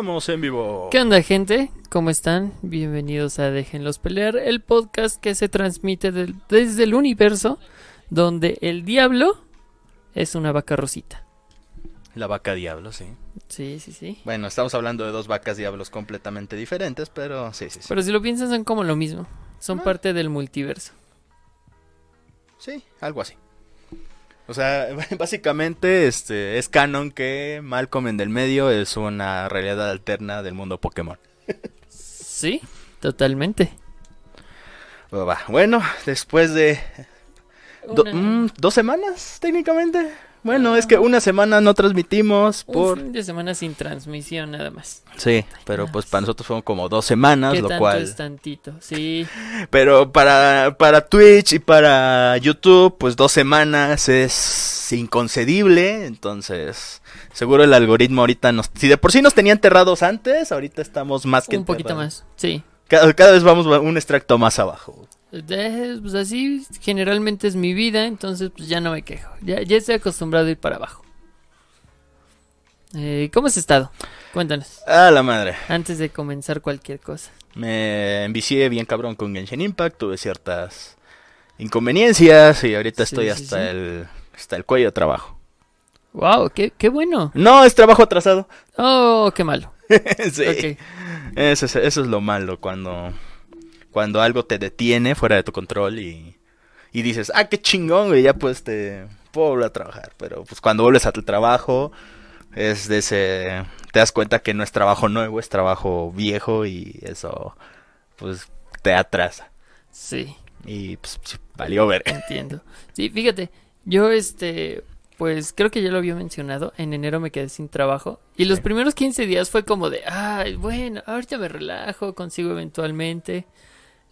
Estamos en vivo. ¿Qué onda, gente? ¿Cómo están? Bienvenidos a Déjenlos Pelear, el podcast que se transmite del- desde el universo donde el diablo es una vaca rosita. La vaca diablo, sí. Sí, sí, sí. Bueno, estamos hablando de dos vacas diablos completamente diferentes, pero sí, sí, sí. Pero si lo piensas son como lo mismo. Son Ah. parte del multiverso. Sí, algo así. O sea, básicamente este es canon que Malcolm en del medio es una realidad alterna del mundo Pokémon. Sí, totalmente. Bueno, después de do- Una- mm, dos semanas técnicamente. Bueno, es que una semana no transmitimos Un por... fin de semana sin transmisión nada más. Sí, pero pues para nosotros fueron como dos semanas, ¿Qué lo tanto cual... es tantito? Sí, Pero para, para Twitch y para YouTube, pues dos semanas es inconcebible. Entonces, seguro el algoritmo ahorita nos... Si de por sí nos tenía enterrados antes, ahorita estamos más que un poquito más. Sí. Cada, cada vez vamos un extracto más abajo. Pues así generalmente es mi vida, entonces pues ya no me quejo. Ya, ya estoy acostumbrado a ir para abajo. Eh, ¿Cómo has estado? Cuéntanos, A la madre. antes de comenzar cualquier cosa. Me envicié bien cabrón con Genshin Impact, tuve ciertas inconveniencias y ahorita Sí, estoy sí, hasta sí. el hasta el cuello de trabajo. ¡Wow! ¡Qué, qué bueno! No, es trabajo atrasado. ¡Oh, qué malo! sí. Eso es, eso es lo malo cuando, cuando algo te detiene fuera de tu control y, y dices, ah, qué chingón, güey, ya pues te puedo volver a trabajar. Pero pues cuando vuelves a tu trabajo, es de ese, te das cuenta que no es trabajo nuevo, es trabajo viejo y eso pues te atrasa. Sí, Y pues valió ver. entiendo. Sí, fíjate, yo este, pues creo que ya lo había mencionado, en enero me quedé sin trabajo y los Sí. primeros 15 días fue como de, ay, bueno, ahorita me relajo, consigo eventualmente.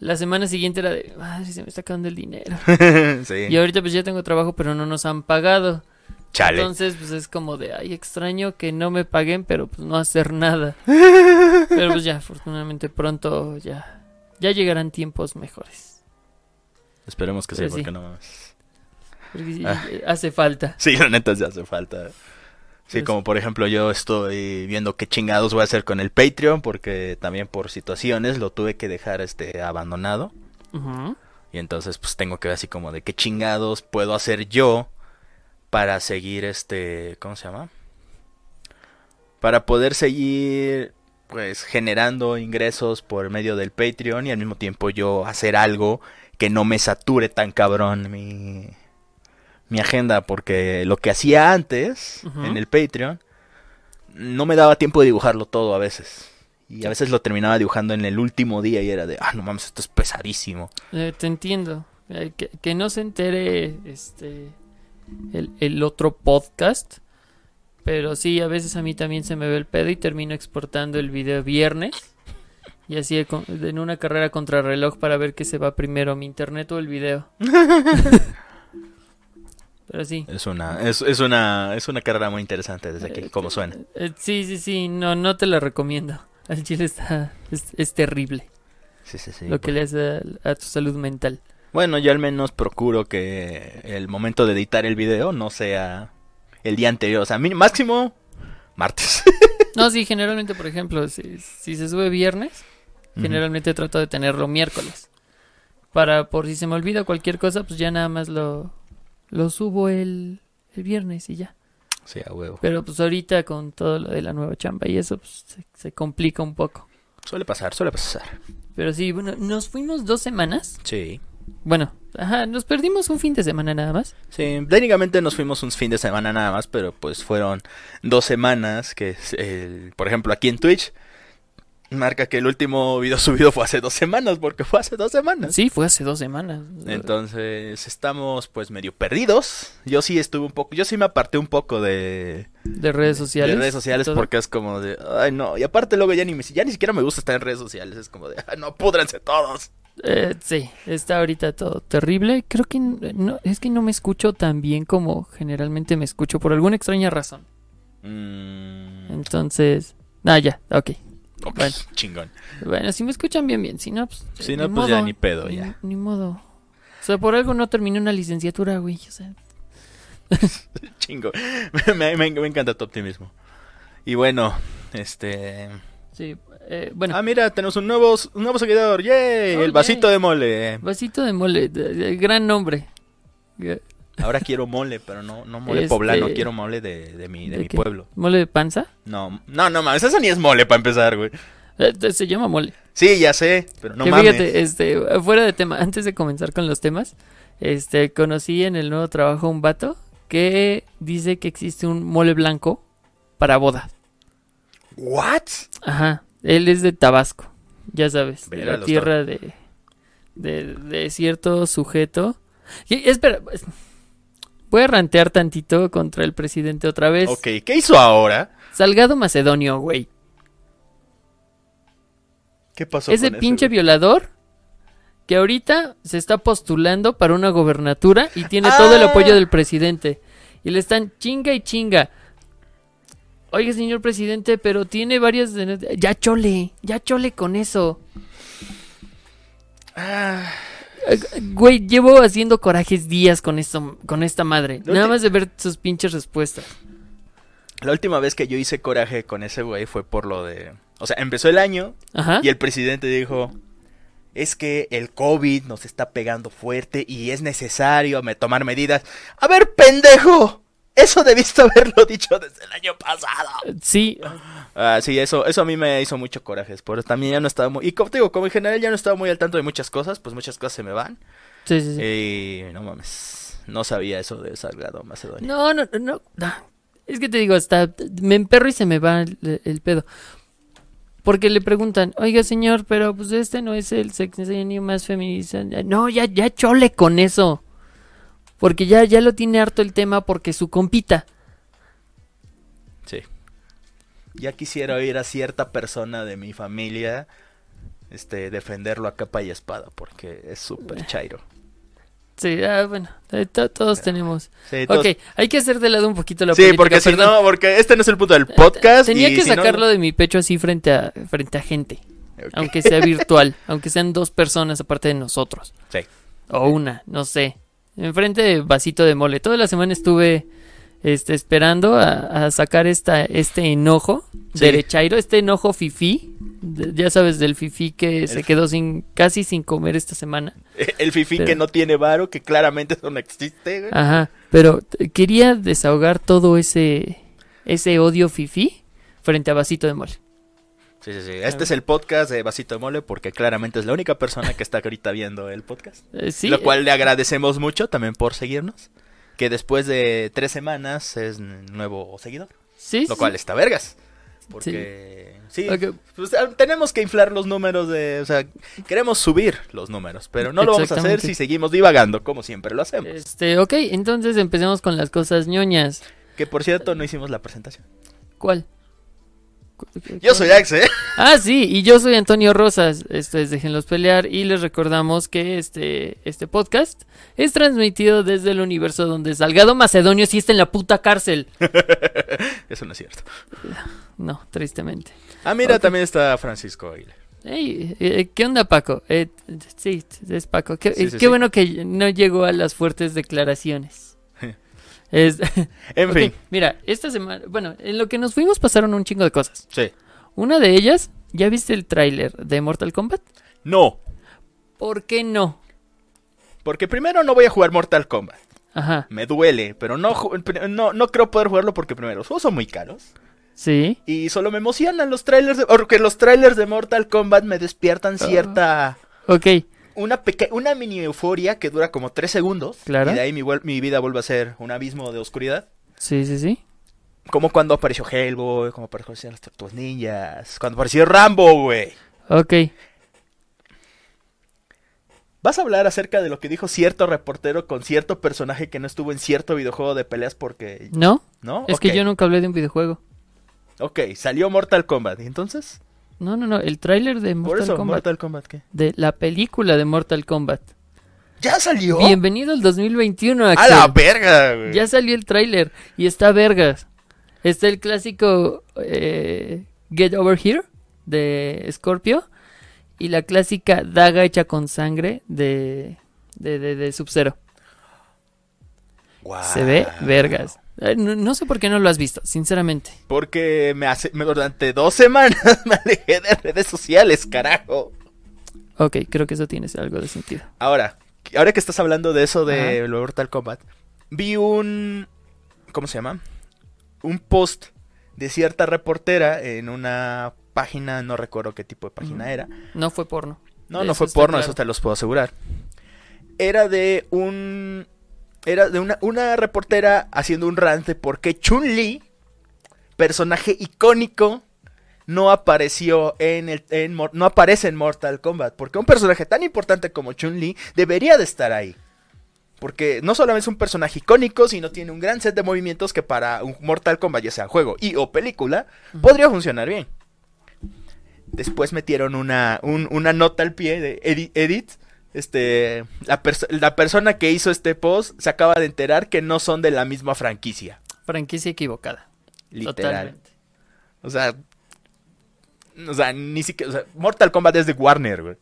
La semana siguiente era de, ay, se me está acabando el dinero. sí. Y ahorita pues ya tengo trabajo, pero no nos han pagado. Chale. Entonces pues es como de, ay, extraño que no me paguen, pero pues no hacer nada. Pero pues ya, afortunadamente pronto ya, ya llegarán tiempos mejores. Esperemos que sí, Pero sí. porque no mames. Porque sí, Ah. hace falta. Sí, la neta sí hace falta. Sí, como por ejemplo yo estoy viendo qué chingados voy a hacer con el Patreon porque también por situaciones lo tuve que dejar este abandonado y entonces pues tengo que ver así como de qué chingados puedo hacer yo para seguir este, ¿cómo se llama? Para poder seguir pues generando ingresos por medio del Patreon y al mismo tiempo yo hacer algo que no me sature tan cabrón mi mi agenda porque lo que hacía antes en el Patreon no me daba tiempo de dibujarlo todo a veces. Y a veces lo terminaba dibujando en el último día y era de, ah, no mames, esto es pesadísimo. Eh, te entiendo. Eh, que, que no se entere este el, el otro podcast. Pero sí, a veces a mí también se me ve el pedo y termino exportando el video viernes. Y así en una carrera contra reloj para ver qué se va primero, mi internet o el video. Pero sí. Es una, es, es una, es una carrera muy interesante desde aquí, como suena. Eh, sí, sí, sí, no, no te la recomiendo. Al chile está, es, es terrible Sí, sí, sí. lo que le hace a, a tu salud mental. Bueno, yo al menos procuro que el momento de editar el video no sea el día anterior. O sea, máximo martes. No, sí, generalmente, por ejemplo, si, si se sube viernes, generalmente trato de tenerlo miércoles. Para, por si se me olvida cualquier cosa, pues ya nada más lo, lo subo el, el viernes y ya. Sí, a huevo. Pero pues ahorita con todo lo de la nueva chamba y eso, pues se, se complica un poco. Suele pasar, suele pasar. Pero sí, bueno, nos fuimos dos semanas. Sí. Bueno, ajá, nos perdimos un fin de semana nada más. Sí, técnicamente nos fuimos un fin de semana nada más, pero pues fueron dos semanas que, el- por ejemplo, aquí en Twitch marca que el último video subido fue hace dos semanas, porque fue hace dos semanas. Sí, fue hace dos semanas. Entonces estamos pues medio perdidos. Yo sí estuve un poco, yo sí me aparté un poco de, de redes sociales. de redes sociales porque es como de, ay no, y aparte luego ya ni, me- ya ni siquiera me gusta estar en redes sociales, es como de, ay no, púdranse todos. Eh, sí, está ahorita todo terrible. Creo que no, es que no me escucho tan bien como generalmente me escucho por alguna extraña razón. Mm, Entonces, ah, ya, ok. Ok, bueno. chingón. Bueno, si me escuchan bien, bien. Si no, pues. Si no, pues ya ni pedo, ya. Ni modo. O sea, por algo no terminé una licenciatura, güey. O sea, Chingo. me, me- me encanta tu optimismo. Y bueno, Este. Sí, eh, bueno, Ah, mira, tenemos un nuevo, un nuevo seguidor. ¡Yay! Oh, el vasito yay. de mole. vasito de mole, gran nombre. Eh, Ahora quiero mole, pero no, no mole Este- poblano, quiero mole de, de mi, de ¿De mi qué? pueblo. ¿Mole de panza? No, no, no mames, eso ni es mole para empezar, güey. Eh, se llama mole. Sí, ya sé, pero no que mames. fíjate, este, fuera de tema, antes de comenzar con los temas, este, conocí en el nuevo trabajo un vato que dice que existe un mole blanco para bodas. ¿What? Ajá, él es de Tabasco, ya sabes, de la tierra de, de, de cierto sujeto. Y, espera, voy a rantear tantito contra el presidente otra vez. Ok, ¿qué hizo ahora? Salgado Macedonio, güey. ¿Qué pasó Ese con pinche güey? violador que ahorita se está postulando para una gobernatura y tiene todo el Ah. apoyo del presidente. Y le están chinga y chinga. Oiga, señor presidente, pero tiene varias... Ya chole, ya chole con eso. Ah, Güey, llevo haciendo corajes días con esto, con esta madre. Nada más de ver sus pinches respuestas. la última vez que yo hice coraje con ese güey fue por lo de... O sea, empezó el año Ajá. y el presidente dijo... Es que el COVID nos está pegando fuerte y es necesario me tomar medidas. A ver, pendejo. Eso debiste haberlo dicho desde el año pasado. Sí, Ah, sí, eso, eso a mí me hizo mucho coraje. Por también ya no estaba muy. Y como te digo, como en general ya no estaba muy al tanto de muchas cosas, pues muchas cosas se me van. sí, sí. sí. Y no mames. No sabía eso de Salgado Macedonia. No, no, no, no. Es que te digo, hasta me emperro y se me va el, el pedo. Porque le preguntan, oiga señor, pero pues este no es el sexenio más feminista. No, ya, ya chole con eso. Porque ya, ya lo tiene harto el tema porque su compita. Sí. Ya quisiera oír a cierta persona de mi familia este defenderlo a capa y espada porque es súper chairo. Sí, ah, bueno, eh, to- todos tenemos. Sí, todos- Ok, hay que hacer de lado un poquito la Sí, política, porque si perdón. no, porque este no es el punto del podcast. Tenía y que si no- sacarlo de mi pecho así frente a, frente a gente. Aunque sea virtual, aunque sean dos personas aparte de nosotros. Sí. O una, no sé. Enfrente de vasito de mole. Toda la semana estuve este, esperando a, a sacar esta, este enojo Sí. derechairo, este enojo fifí. de- ya sabes, del fifí que se El- quedó sin casi sin comer esta semana. El fifi Pero- que no tiene varo, que claramente eso no existe. güey. Ajá, pero quería desahogar todo ese ese odio fifí frente a vasito de mole. Sí, sí, sí. Este es el podcast de Vasito de Mole porque claramente es la única persona que está ahorita viendo el podcast. Eh, sí, Lo cual le agradecemos mucho también por seguirnos. Que después de tres semanas es nuevo seguidor. sí, Lo sí. cual está vergas. Porque sí, pues, ah, tenemos que inflar los números de... O sea, queremos subir los números. Pero no lo vamos a hacer si seguimos divagando como siempre lo hacemos. Este, ok, entonces empecemos con las cosas ñoñas. Que por cierto no hicimos la presentación. ¿Cuál? Yo soy Axe, ¿eh? Ah, sí, y yo soy Antonio Rosas. Esto es Déjenlos Pelear y les recordamos que este, este podcast es transmitido desde el universo donde Salgado Macedonio sí está en la puta cárcel. Eso no es cierto. No, tristemente. Ah, mira, también está Francisco Aguilera. Ey, eh, ¿Qué onda, Paco? Eh, sí, es Paco. Qué, Sí, eh, sí, qué sí. bueno que no llegó a las fuertes declaraciones. Es, En fin, Mira, esta semana, bueno, en lo que nos fuimos pasaron un chingo de cosas. sí. Una de ellas, ¿ya viste el tráiler de Mortal Kombat? No, ¿Por qué no? porque primero no voy a jugar Mortal Kombat. Ajá, Me duele, pero no, no, no creo poder jugarlo porque primero, los juegos son muy caros. sí. Y solo me emocionan los trailers de... Porque los trailers de Mortal Kombat me despiertan cierta... Ok, Una, una mini euforia que dura como tres segundos. Claro. Y de ahí mi, vida vuelve a ser un abismo de oscuridad. sí, sí, sí. Como cuando apareció Hellboy, como aparecieron las Tortugas Ninjas, cuando apareció Rambo, güey. Ok, ¿Vas a hablar acerca de lo que dijo cierto reportero con cierto personaje que no estuvo en cierto videojuego de peleas porque... ¿no? ¿No? Es que yo nunca hablé de un videojuego. Ok, salió Mortal Kombat. ¿Y entonces? No, no, no, el tráiler de Por Mortal eso, Kombat. Mortal Kombat, ¿qué? De la película de Mortal Kombat. ¿Ya salió? Bienvenido al 2021, ¡A Axel. la verga, güey! Ya salió el tráiler y está vergas. Está el clásico eh, Get Over Here de Scorpio y la clásica daga hecha con sangre de, de, de, de Sub-Zero. Guau. Se ve vergas. No, no sé por qué no lo has visto, sinceramente. Porque me hace, me- durante dos semanas me alejé de redes sociales, carajo. Ok, creo que eso tiene algo de sentido. Ahora, ahora que estás hablando de eso de Ajá. Mortal Kombat, vi un, ¿cómo se llama? Un post de cierta reportera en una página, no recuerdo qué tipo de página era. No fue porno. No, no fue porno, claro. eso te los puedo asegurar. Era de un. Era de una, una reportera haciendo un rant de por qué Chun-Li, personaje icónico, no apareció en el. en no aparece en Mortal Kombat. Porque un personaje tan importante como Chun-Li debería de estar ahí. Porque no solamente es un personaje icónico, sino tiene un gran set de movimientos que para un Mortal Kombat, ya sea juego y o película, podría funcionar bien. Después metieron una, un- una nota al pie de Edi- Edit. Este, la, perso- la persona que hizo este post se acaba de enterar que no son de la misma franquicia. Franquicia equivocada. Literal. Totalmente. O sea, o sea, ni siquiera. o sea, Mortal Kombat es de Warner, güey.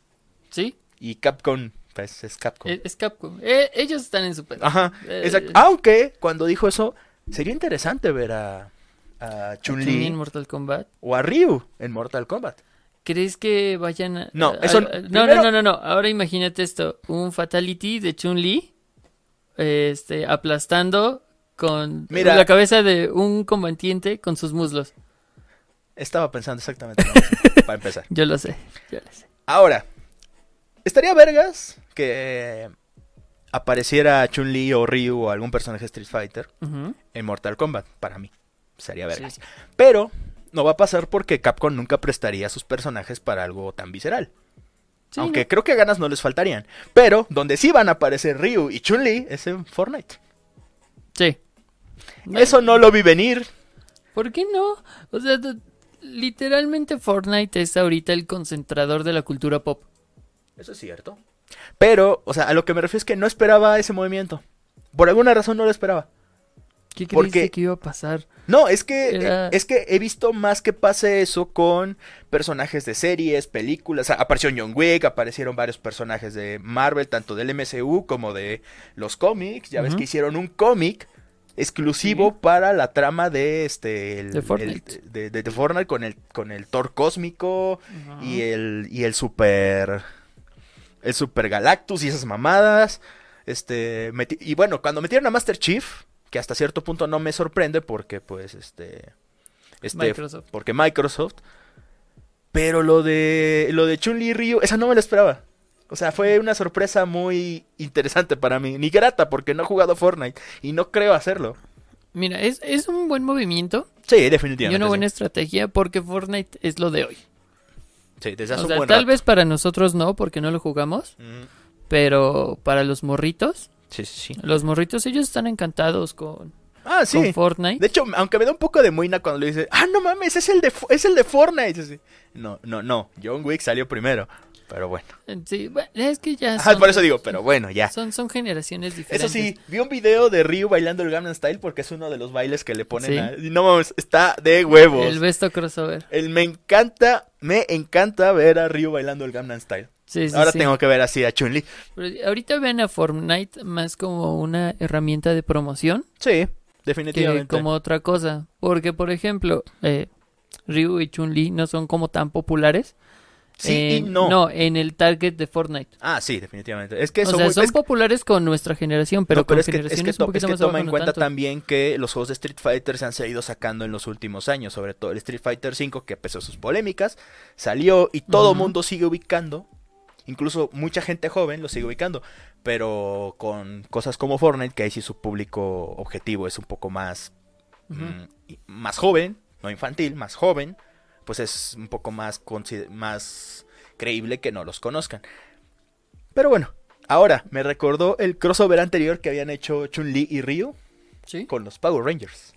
¿Sí? Y Capcom, pues es Capcom. Es, es Capcom. Eh, ellos están en su pedo. Ajá, Eh, exacto. Aunque cuando dijo eso, sería interesante ver a, a Chun-Li Chun-Li en Mortal Kombat. o a Ryu en Mortal Kombat. ¿Crees que vayan a.? No, eso- a- no, primero- no, no, no, no. Ahora imagínate esto: un Fatality de Chun-Li. Este, aplastando con Mira. la cabeza de un combatiente con sus muslos. Estaba pensando exactamente lo mismo, para empezar. Yo lo sé, yo lo sé. Ahora, estaría vergas que apareciera Chun-Li o Ryu o algún personaje Street Fighter en Mortal Kombat, para mí. Sería vergas. Sí. Pero no va a pasar porque Capcom nunca prestaría sus personajes para algo tan visceral. Sí, Aunque ¿no? creo que ganas no les faltarían. Pero donde sí van a aparecer Ryu y Chun-Li es en Fortnite. Sí. Eso no lo vi venir. ¿Por qué no? O sea, literalmente Fortnite es ahorita el concentrador de la cultura pop. Eso es cierto. Pero, o sea, a lo que me refiero es que no esperaba ese movimiento. Por alguna razón no lo esperaba. ¿Qué Porque- creíste que iba a pasar? No, es que Era- eh, es que he visto más que pase eso con personajes de series, películas. O sea, apareció John Wick, aparecieron varios personajes de Marvel, tanto del MCU como de los cómics. Ya ves que hicieron un cómic exclusivo Sí. para la trama de este el- De Fortnite. el- de, de- de Fortnite con el con el Thor cósmico y el y el super el super Galactus y esas mamadas. Este meti- y bueno, cuando metieron a Master Chief, que hasta cierto punto no me sorprende porque pues este este Microsoft. porque Microsoft pero lo de lo de Chun-Li y Ryu, esa no me la esperaba. O sea, fue una sorpresa muy interesante para mí, ni grata porque no he jugado Fortnite y no creo hacerlo. Mira, es, es un buen movimiento Sí, y definitivamente. una buena sí. estrategia porque Fortnite es lo de hoy. Sí, desde hace O un sea, buen tal rato. vez para nosotros no, porque no lo jugamos, Mm, pero para los morritos, Sí, sí, sí. los morritos ellos están encantados con, Ah, sí. con Fortnite. De hecho, aunque me da un poco de muina cuando le dice, ah, no mames, es el de, es el de Fortnite. Así, No, no, no, John Wick salió primero. Pero bueno. Sí, bueno, es que ya son, por eso digo, pero bueno, ya. son, son generaciones Eso diferentes. sí, vi un video de Ryu bailando el Gangnam Style porque es uno de los bailes que le ponen Sí. a... no mames, está de huevos. El besto crossover. El me encanta, me encanta ver a Ryu bailando el Gangnam Style. Sí, sí, Ahora sí. tengo que ver así a Chun-Li. Ahorita ven a Fortnite más como una herramienta de promoción Sí, que definitivamente. como otra cosa. Porque, por ejemplo, eh, Ryu y Chun-Li no son como tan populares. Sí y no. No, en el target de Fortnite. Ah, sí, definitivamente. Es que o son, sea, muy- son es- populares con nuestra generación, pero, no, pero con es que, es que, generaciones un es poquito que más toma en cuenta tanto. también que los juegos de Street Fighter se han seguido sacando en los últimos años, sobre todo el Street Fighter V, que a pesar de sus polémicas, salió y todo el mundo sigue ubicando, incluso mucha gente joven lo sigue ubicando, pero con cosas como Fortnite, que ahí sí su público objetivo es un poco más, mm, más joven, no infantil, más joven, pues es un poco más, más creíble que no los conozcan. Pero bueno, ahora me recordó el crossover anterior que habían hecho Chun-Li y Ryu ¿Sí? con los Power Rangers.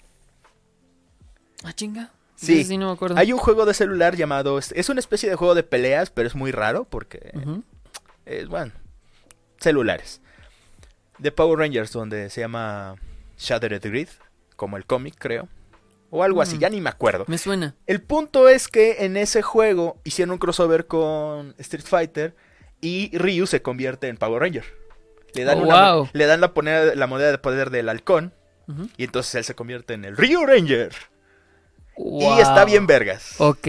Ah, chinga. Sí. Sí, no me acuerdo. Hay un juego de celular llamado. Es una especie de juego de peleas, pero es muy raro porque. Es, bueno. Celulares. De Power Rangers, donde se llama Shattered Grid. Como el cómic, creo. O algo así, Mm. ya ni me acuerdo. Me suena. El punto es que en ese juego hicieron un crossover con Street Fighter. Y Ryu se convierte en Power Ranger. Le dan, Oh, una- wow. le dan la, ponera- la moneda de poder del halcón. Y entonces él se convierte en el Rio Ranger. Wow. Y está bien vergas. Ok.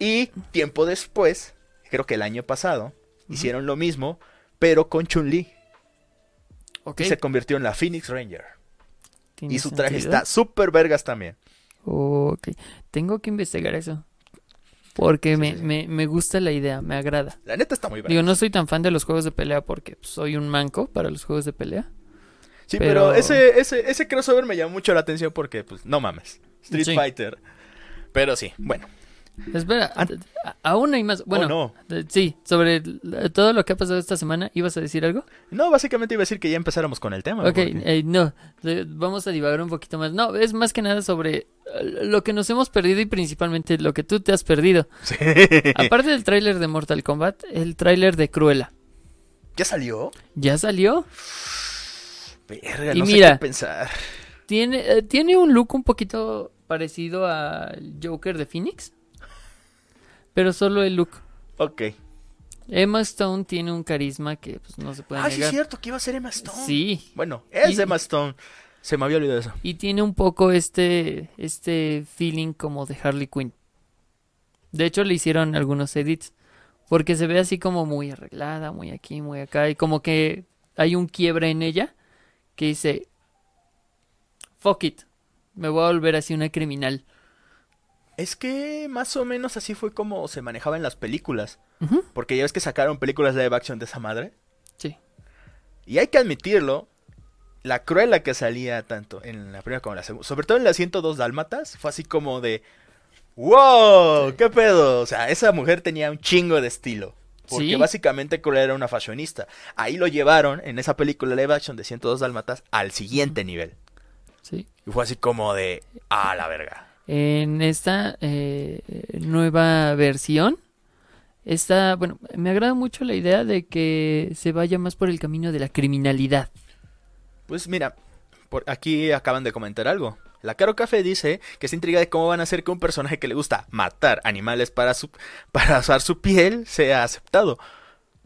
Y tiempo después, creo que el año pasado, hicieron lo mismo, pero con Chun-Li. Ok. Y se convirtió en la Phoenix Ranger. Y su traje sentido. está súper vergas también. Ok. Tengo que investigar eso. Porque Sí, me, sí. Me, me gusta la idea, me agrada. La neta está muy vergas. Digo, no soy tan fan de los juegos de pelea porque soy un manco para los juegos de pelea. Sí, pero- pero, ese, ese, ese crossover me llamó mucho la atención porque, pues, no mames. Street Sí. Fighter. Pero sí, bueno. Espera, Ah. a- aún hay más. Bueno, Oh, no. sí, sobre todo lo que ha pasado esta semana, ¿ibas a decir algo? No, básicamente iba a decir que ya empezáramos con el tema. Ok, porque- eh, no, vamos a divagar un poquito más. No, es más que nada sobre eh, lo que nos hemos perdido y principalmente lo que tú te has perdido. Sí. Aparte del tráiler de Mortal Kombat, el tráiler de Cruella. ¿Ya salió? ¿Ya salió? Verga, Y no mira. sé qué pensar. Tiene, eh, tiene un look un poquito parecido al Joker de Phoenix. Pero solo el look. Ok. Emma Stone tiene un carisma que pues, no se puede Ah, sí es negar. cierto que iba a ser Emma Stone. Sí, Bueno, es Y- Emma Stone. Se me había olvidado eso. y tiene un poco este, este feeling como de Harley Quinn. De hecho, le hicieron algunos edits. Porque se ve así como muy arreglada, muy aquí, muy acá. Y como que hay un quiebre en ella que dice: Fuck it. Me voy a volver así una criminal. Es que más o menos así fue como se manejaba en las películas. Porque ya ves que sacaron películas live action de esa madre. Sí. Y hay que admitirlo. La cruela que salía tanto en la primera como en la segunda. Sobre todo en la 102 Dálmatas. Fue así como de. ¡Wow! ¿Qué pedo? O sea, esa mujer tenía un chingo de estilo. Porque Sí. básicamente Cruella era una fashionista. Ahí lo llevaron en esa película live action de 102 Dálmatas al siguiente nivel. Sí. Y fue así como de. ¡Ah, la verga! En esta eh, nueva versión, está, bueno, me agrada mucho la idea de que se vaya más por el camino de la criminalidad. Pues mira, por aquí acaban de comentar algo. La Caro Café dice que se intriga de cómo van a hacer que un personaje que le gusta matar animales para, su, para usar su piel sea aceptado.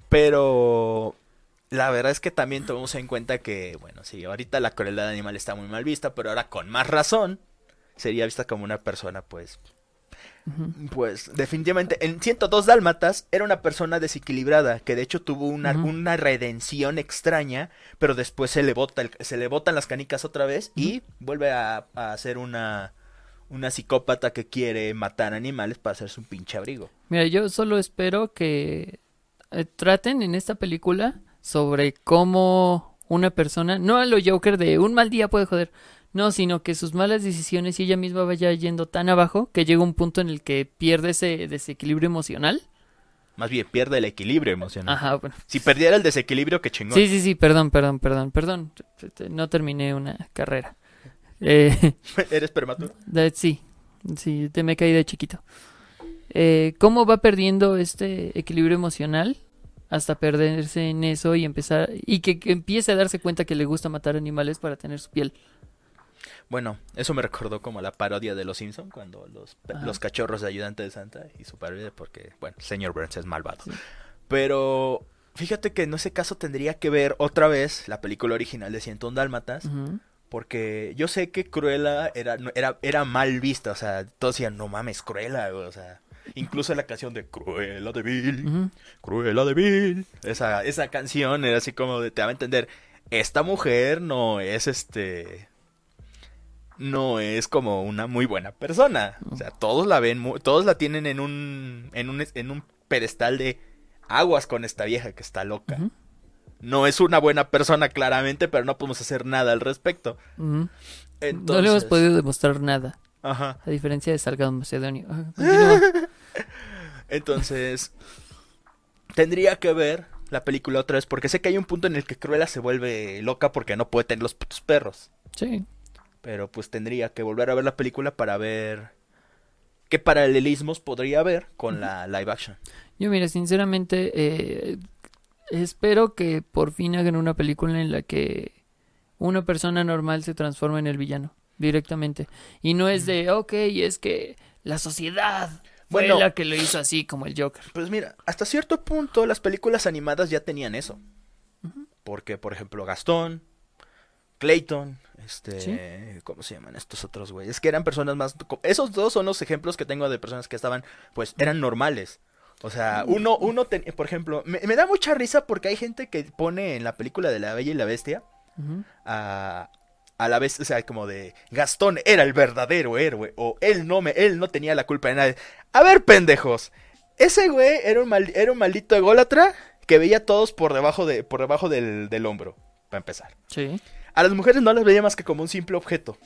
Pero la verdad es que también tomemos en cuenta que, bueno, sí, ahorita la crueldad animal está muy mal vista, pero ahora con más razón sería vista como una persona, pues, Pues definitivamente en 102 Dálmatas era una persona desequilibrada que de hecho tuvo una, una redención extraña, pero después se le bota el- se le botan las canicas otra vez y vuelve a, a ser una una psicópata que quiere matar animales para hacerse un pinche abrigo. Mira, yo solo espero que eh, traten en esta película sobre cómo una persona, no a lo Joker de un mal día puede joder, no, sino que sus malas decisiones y ella misma vaya yendo tan abajo que llega un punto en el que pierde ese desequilibrio emocional. Más bien pierde el equilibrio emocional. Ajá, bueno. Si perdiera el desequilibrio, qué chingón. Sí, sí, sí, perdón, perdón, perdón, perdón. No terminé una carrera. Eh, ¿Eres prematuro? de- sí, sí, te me caí de chiquito. Eh, ¿Cómo va perdiendo este equilibrio emocional hasta perderse en eso y empezar y que, que empiece a darse cuenta que le gusta matar animales para tener su piel? Bueno, eso me recordó como la parodia de Los Simpson cuando los, Ajá. los cachorros de ayudante de Santa y su parodia porque, bueno, señor Burns es malvado. Sí. Pero fíjate que en ese caso tendría que ver otra vez la película original de 101 Dálmatas porque yo sé que Cruella era, era, era mal vista, o sea, todos decían, no mames, Cruella, güey", o sea, incluso la canción de Cruella de Vil, Ujú. Cruella de Vil, esa, esa canción era así como de, te va a entender, esta mujer no es este, no es como una muy buena persona, o sea, todos la ven, todos la tienen en un, en un, en un pedestal de aguas con esta vieja que está loca. No es una buena persona claramente, pero no podemos hacer nada al respecto. Entonces, No le hemos podido demostrar nada, Ajá. a diferencia de Salgado Macedonio. Entonces, tendría que ver la película otra vez, porque sé que hay un punto en el que Cruella se vuelve loca porque no puede tener los putos perros. sí. Pero pues tendría que volver a ver la película para ver qué paralelismos podría haber con la live action. Yo, mira, sinceramente, eh, espero que por fin hagan una película en la que una persona normal se transforma en el villano directamente. Y no es de, ok, es que la sociedad fue Bueno. la que lo hizo así como el Joker. Pues mira, hasta cierto punto las películas animadas ya tenían eso. Porque, por ejemplo, Gastón, Clayton, Este, Sí. ¿cómo se llaman estos otros güeyes? Que eran personas más esos dos son los ejemplos que tengo de personas que estaban pues eran normales. O sea, uno uno ten- por ejemplo, me, me da mucha risa porque hay gente que pone en la película de La Bella y la Bestia a a la vez, o sea, como de Gastón era el verdadero héroe o él no me él no tenía la culpa de nada. A ver, pendejos. Ese güey era un mal- era un maldito ególatra que veía a todos por debajo de por debajo del, del hombro, para empezar. Sí. A las mujeres no las veía más que como un simple objeto.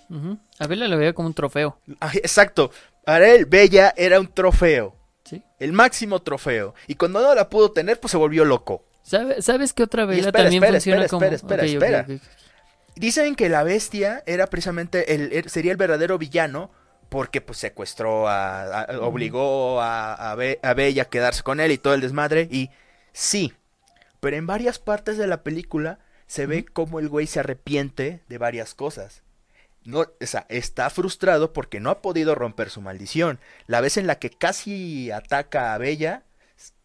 A Bella lo veía como un trofeo. Ah, Exacto. Para él, Bella era un trofeo. Sí. El máximo trofeo. Y cuando no la pudo tener, pues se volvió loco. ¿Sabe- ¿Sabes qué otra Bella espera, también espera, funciona espera, como... espera, espera. Dicen que la bestia era precisamente el, er- sería el verdadero villano porque pues secuestró a, a- obligó a, a, Be- a Bella a quedarse con él y todo el desmadre y sí, pero en varias partes de la película se ve como el güey se arrepiente de varias cosas. No, o sea, está frustrado porque no ha podido romper su maldición. La vez en la que casi ataca a Bella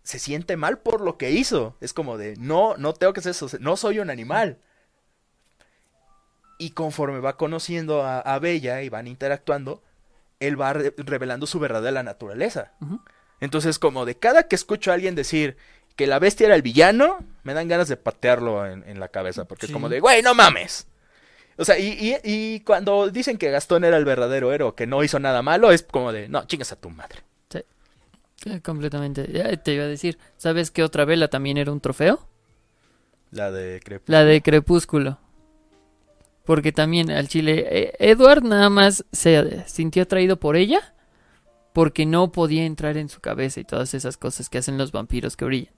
se siente mal por lo que hizo. Es como de, no, no tengo que hacer eso, no soy un animal. Y conforme va conociendo a, a Bella y van interactuando, él va re- revelando su verdadera naturaleza. Ujú. Entonces, como de cada que escucho a alguien decir que la bestia era el villano, me dan ganas de patearlo en, en la cabeza. Porque es como de, güey, no mames. O sea, y, y- y cuando dicen que Gastón era el verdadero héroe, que no hizo nada malo, es como de, no, chingas a tu madre. Sí, completamente. Ya te iba a decir, ¿sabes qué otra Bella también era un trofeo? La de Crep. La de Crepúsculo. Porque también al chile, eh, Edward nada más se sintió atraído por ella porque no podía entrar en su cabeza y todas esas cosas que hacen los vampiros que brillan.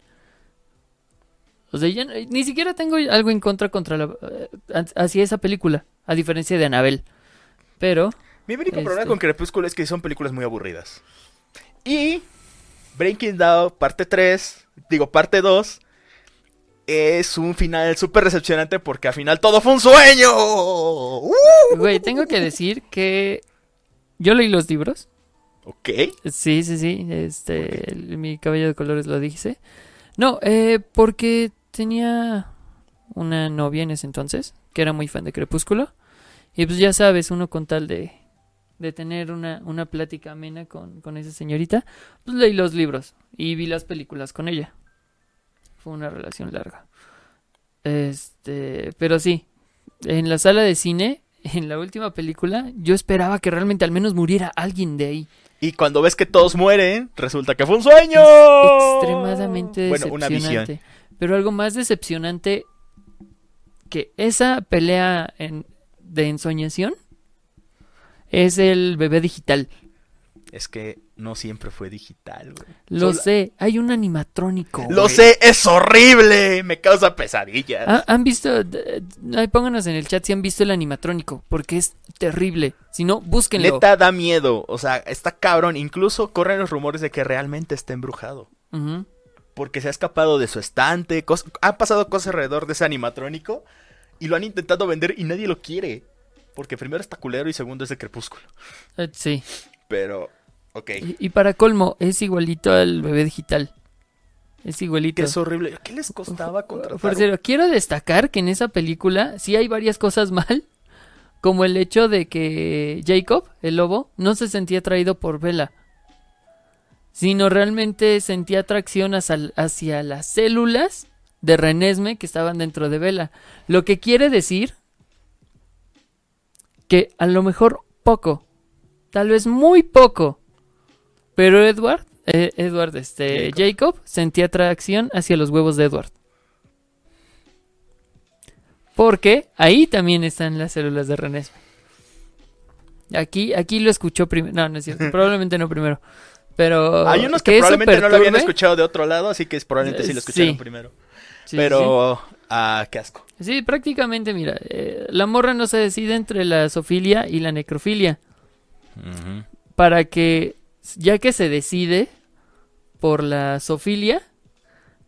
O sea, yo no- ni siquiera tengo algo en contra contra la, eh, hacia esa película, a diferencia de Anabel. Pero, Mi único problema Este. con Crepúsculo es que son películas muy aburridas. Y Breaking Down, parte 3, digo, parte 2, es un final súper decepcionante porque al final todo fue un sueño. ¡Uh! güey, tengo que decir que yo leí los libros. Ok. Sí, sí, sí. Este, mi cabello de colores lo dije. No, eh, porque tenía una novia en ese entonces, que era muy fan de Crepúsculo. Y pues ya sabes, uno con tal de, de tener una, una plática amena con, con esa señorita, pues leí los libros y vi las películas con ella. Fue una relación larga. Este, pero sí, en la sala de cine, en la última película, yo esperaba que realmente al menos muriera alguien de ahí. Y cuando ves que todos mueren, resulta que fue un sueño. extremadamente Bueno, una decepcionante. visión. Pero algo más decepcionante que esa pelea en- de ensoñación es el bebé digital. Es que no siempre fue digital, güey. Lo sé, hay un animatrónico. Lo güey. sé, es horrible. Me causa pesadillas. ¿Ha- ¿Han visto? ahí pónganos en el chat si han visto el animatrónico, porque es terrible. Si no, búsquenlo. Neta da miedo. O sea, está cabrón. Incluso corren los rumores de que realmente está embrujado. Porque se ha escapado de su estante. cos- Han pasado cosas alrededor de ese animatrónico. Y lo han intentado vender y nadie lo quiere. Porque primero está culero y segundo es de crepúsculo. Eh, sí. Pero, ok. Y, y para colmo, es igualito al bebé digital. Es igualito. Que es horrible. ¿Qué les costaba contratar? Por cierto, quiero destacar que en esa película sí hay varias cosas mal, como el hecho de que Jacob, el lobo, no se sentía atraído por Bella, sino realmente sentía atracción hacia, hacia las células de Renesme que estaban dentro de Bella. Lo que quiere decir que a lo mejor poco, tal vez muy poco, pero Edward, eh, Edward, este, Jacob. Jacob sentía atracción hacia los huevos de Edward. Porque ahí también están las células de Renesme. Aquí, aquí lo escuchó primero. No, no es cierto. Probablemente no primero. Pero. Hay unos que, probablemente no lo habían escuchado de otro lado, así que es- probablemente sí lo escucharon Sí. primero. Sí, sí, Pero, ah, qué asco. sí. Sí, prácticamente, mira. eh, la morra no se decide entre la zoofilia y la necrofilia. Para que, ya que se decide por la zoofilia,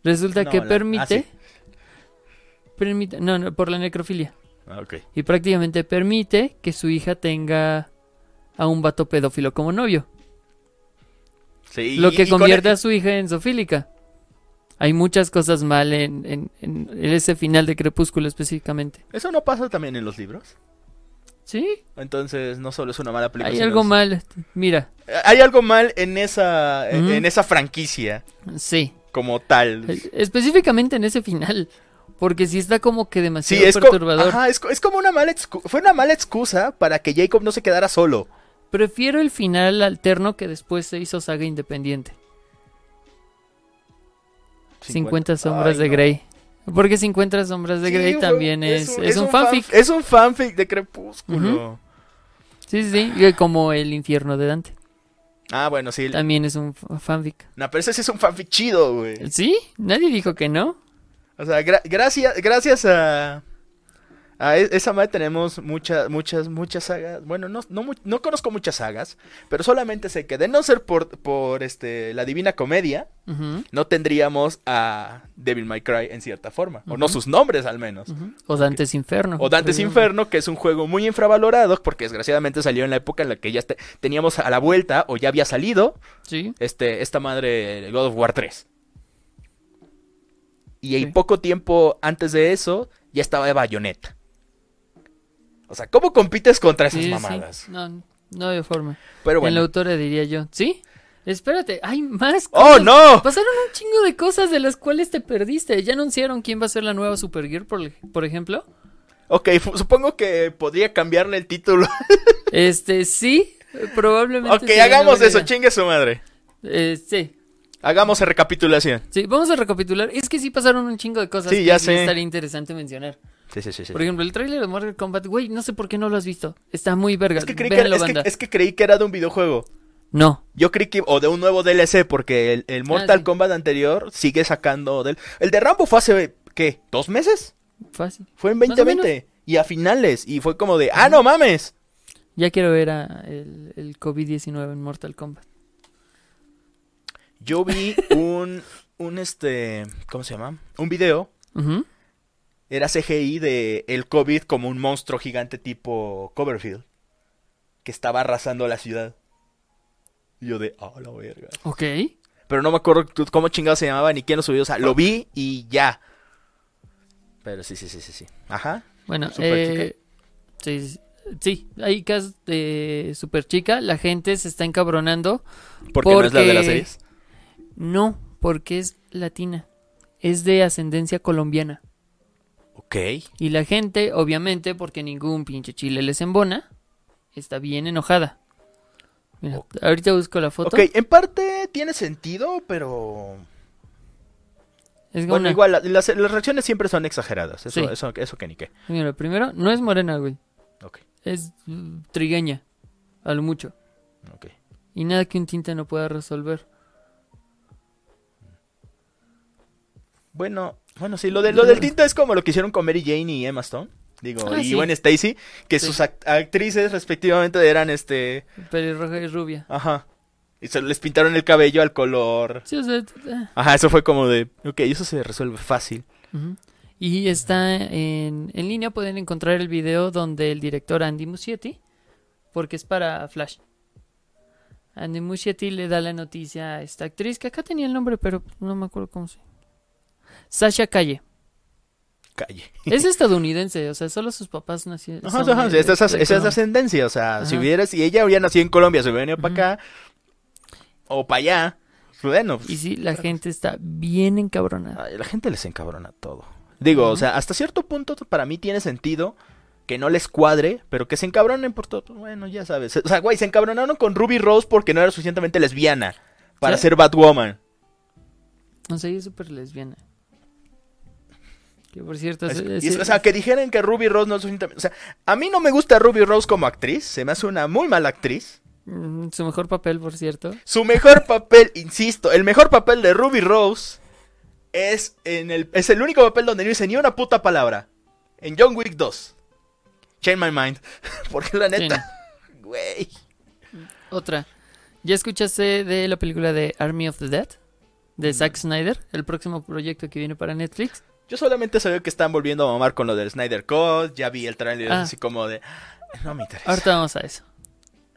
resulta No, que la- permite. ah, permite no, no, por la necrofilia. Ah. Y prácticamente permite que su hija tenga a un vato pedófilo como novio. Sí, lo que convierte el- a su hija en zoofílica. Hay muchas cosas mal en, en- en ese final de Crepúsculo específicamente. ¿Eso no pasa también en los libros? Sí, Entonces, no solo es una mala película. hay algo es- mal. Mira, Hay algo mal en esa, en- esa franquicia sí. como tal. Es- Específicamente en ese final. Porque sí está como que Sí, demasiado es, co- perturbador. ajá, es, co- es como una mala fue una mala excusa para que Jacob no se quedara solo. Prefiero el final alterno que después se hizo saga independiente. 50 sombras Ay, de no. Grey. Porque 50 sombras de Sí, Grey también es, es, un, fan- fanfic. Es un fanfic de Crepúsculo. Sí, sí, sí. Como el infierno de Dante. Ah, bueno, sí. También es un fa- fanfic. No, pero ese sí es un fanfic chido, güey. ¿Sí? Nadie dijo que no. O sea, gra- gracias, gracias a, a e- esa madre tenemos muchas, muchas, muchas sagas. Bueno, no, no, no conozco muchas sagas, pero solamente sé que de no ser por, por este, la Divina Comedia, no tendríamos a Devil May Cry en cierta forma. O no sus nombres al menos. O Dante's Inferno. O Dante's. Inferno, que es un juego muy infravalorado, porque desgraciadamente salió en la época en la que ya teníamos a la vuelta, o ya había salido, Sí. este, esta madre God of War 3. Y Sí. poco tiempo antes de eso, ya estaba Bayonetta. O sea, ¿cómo compites contra esas Sí, sí. mamadas? No, no hay forma. Pero En la bueno. autora diría yo. ¿Sí? Espérate, hay más ¡Oh, cosas. no! Pasaron un chingo de cosas de las cuales te perdiste. ¿Ya anunciaron quién va a ser la nueva Supergear, por, por ejemplo? Ok, supongo que podría cambiarle el título. Este, sí, probablemente. ok, hagamos eso, chingue su madre. Eh, sí, Hagamos la recapitulación. sí, vamos a recapitular. Es que sí pasaron un chingo de cosas Sí, que ya sé. estaría interesante mencionar. Sí, sí, sí. sí. Por ejemplo, el tráiler de Mortal Kombat, güey, no sé por qué no lo has visto. Está muy verga. Es que, creí que, es, que, es que creí que era de un videojuego. No, Yo creí que, o de un nuevo DLC, porque el, el Mortal Ah, sí. Kombat anterior sigue sacando del... El de Rambo fue hace, ¿qué? ¿Dos meses? fácil. Fue en Más o 2020. Y a finales. Y fue como de, ¡ah, no mames! Ya quiero ver a el, el COVID-19 en Mortal Kombat. Yo vi un, un este, ¿cómo se llama? Un video. Ujú. Era CGI de el COVID como un monstruo gigante tipo Coverfield. Que estaba arrasando la ciudad. Y yo de, ah, la verga. Ok. Pero no me acuerdo cómo chingado se llamaba ni quién lo subió. O sea, lo vi y ya. Pero sí, sí, sí, sí, sí. Ajá. Bueno, Super eh, sí, sí, sí, hay casos de super chica. La gente se está encabronando. Porque, no es la de las series. No, porque es latina. Es de ascendencia colombiana. Ok. Y la gente, obviamente, porque ningún pinche chile les embona, está bien enojada. Mira, ahorita busco la foto. Ok, en parte tiene sentido, pero... Es Bueno, una- igual, la- las, las reacciones siempre son exageradas. Eso, Sí. eso, eso que ni qué. Mira, primero, no es morena, güey. Ok, Es trigueña. A lo mucho. ok. Y nada que un tinte no pueda resolver. Bueno, bueno, sí, lo, de, lo del tinta es como lo que hicieron con Mary Jane y Emma Stone. Digo, Ah, y sí. Gwen Stacy, que Sí. sus act- actrices respectivamente eran este... Pelirroja y rubia. Ajá. Y se les pintaron el cabello al color... Sí, o sea, eh. Ajá, eso fue como de... Ok, eso se resuelve fácil. Ujú. Y está en, en línea, pueden encontrar el video donde el director Andy Muschietti, porque es para Flash. Andy Muschietti le da la noticia a esta actriz, que acá tenía el nombre, pero no me acuerdo cómo se Sasha Calle. Calle. Es estadounidense, o sea, solo sus papás nacieron. Ajá, ajá, esa, es- esa es ascendencia, o sea, si Ajá. hubiera, si ella hubiera nacido en Colombia, se hubiera venido para acá, o para allá, bueno, pues, Y sí, la gente está bien encabronada. la gente les encabrona todo. Digo, o sea, hasta cierto punto para mí tiene sentido que no les cuadre, pero que se encabronen por todo, pues, bueno, ya sabes. O sea, güey, se encabronaron con Ruby Rose porque no era suficientemente lesbiana para ¿Sí? ser Batwoman. O sea, ella es súper lesbiana. Que por cierto, Es- o sea, que dijeran que Ruby Rose no es suficientemente... O sea, a mí no me gusta Ruby Rose como actriz, se me hace una muy mala actriz. mm, su mejor papel, por cierto. Su mejor papel, insisto, el mejor papel de Ruby Rose es en el es el único papel donde no dice ni una puta palabra. En John Wick 2. Change my mind. Porque la neta, güey. Otra. ¿Ya escuchaste de la película de Army of the Dead? De Zack Snyder, el próximo proyecto que viene para Netflix. Yo solamente sabía que están volviendo a mamar con lo del Snyder Cut. Ya vi el trailer Ah. así como de. No me interesa. Ahorita vamos a eso.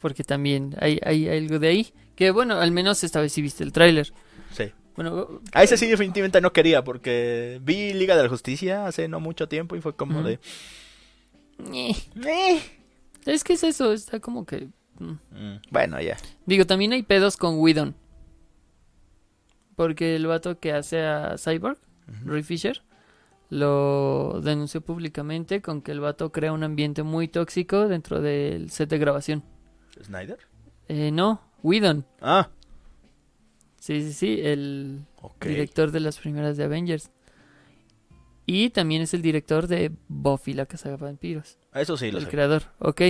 Porque también hay, hay algo de ahí. Que bueno, al menos esta vez sí viste el tráiler. Sí. Bueno, A ese sí definitivamente no quería porque vi Liga de la Justicia hace no mucho tiempo y fue como Ujú. de... eh, "Eh". Es que es eso, está como que... mm. Mm, Bueno, ya. Digo, también hay pedos con Whedon. Porque el vato que hace a Cyborg, Roy Fisher, lo denunció públicamente con que el vato crea un ambiente muy tóxico dentro del set de grabación. ¿Snyder? Eh, no, Whedon. Ah, Sí, sí, sí, el director de las primeras de Avengers. Y también es el director de Buffy, la casa de vampiros. Eso sí lo el sé. creador, ok.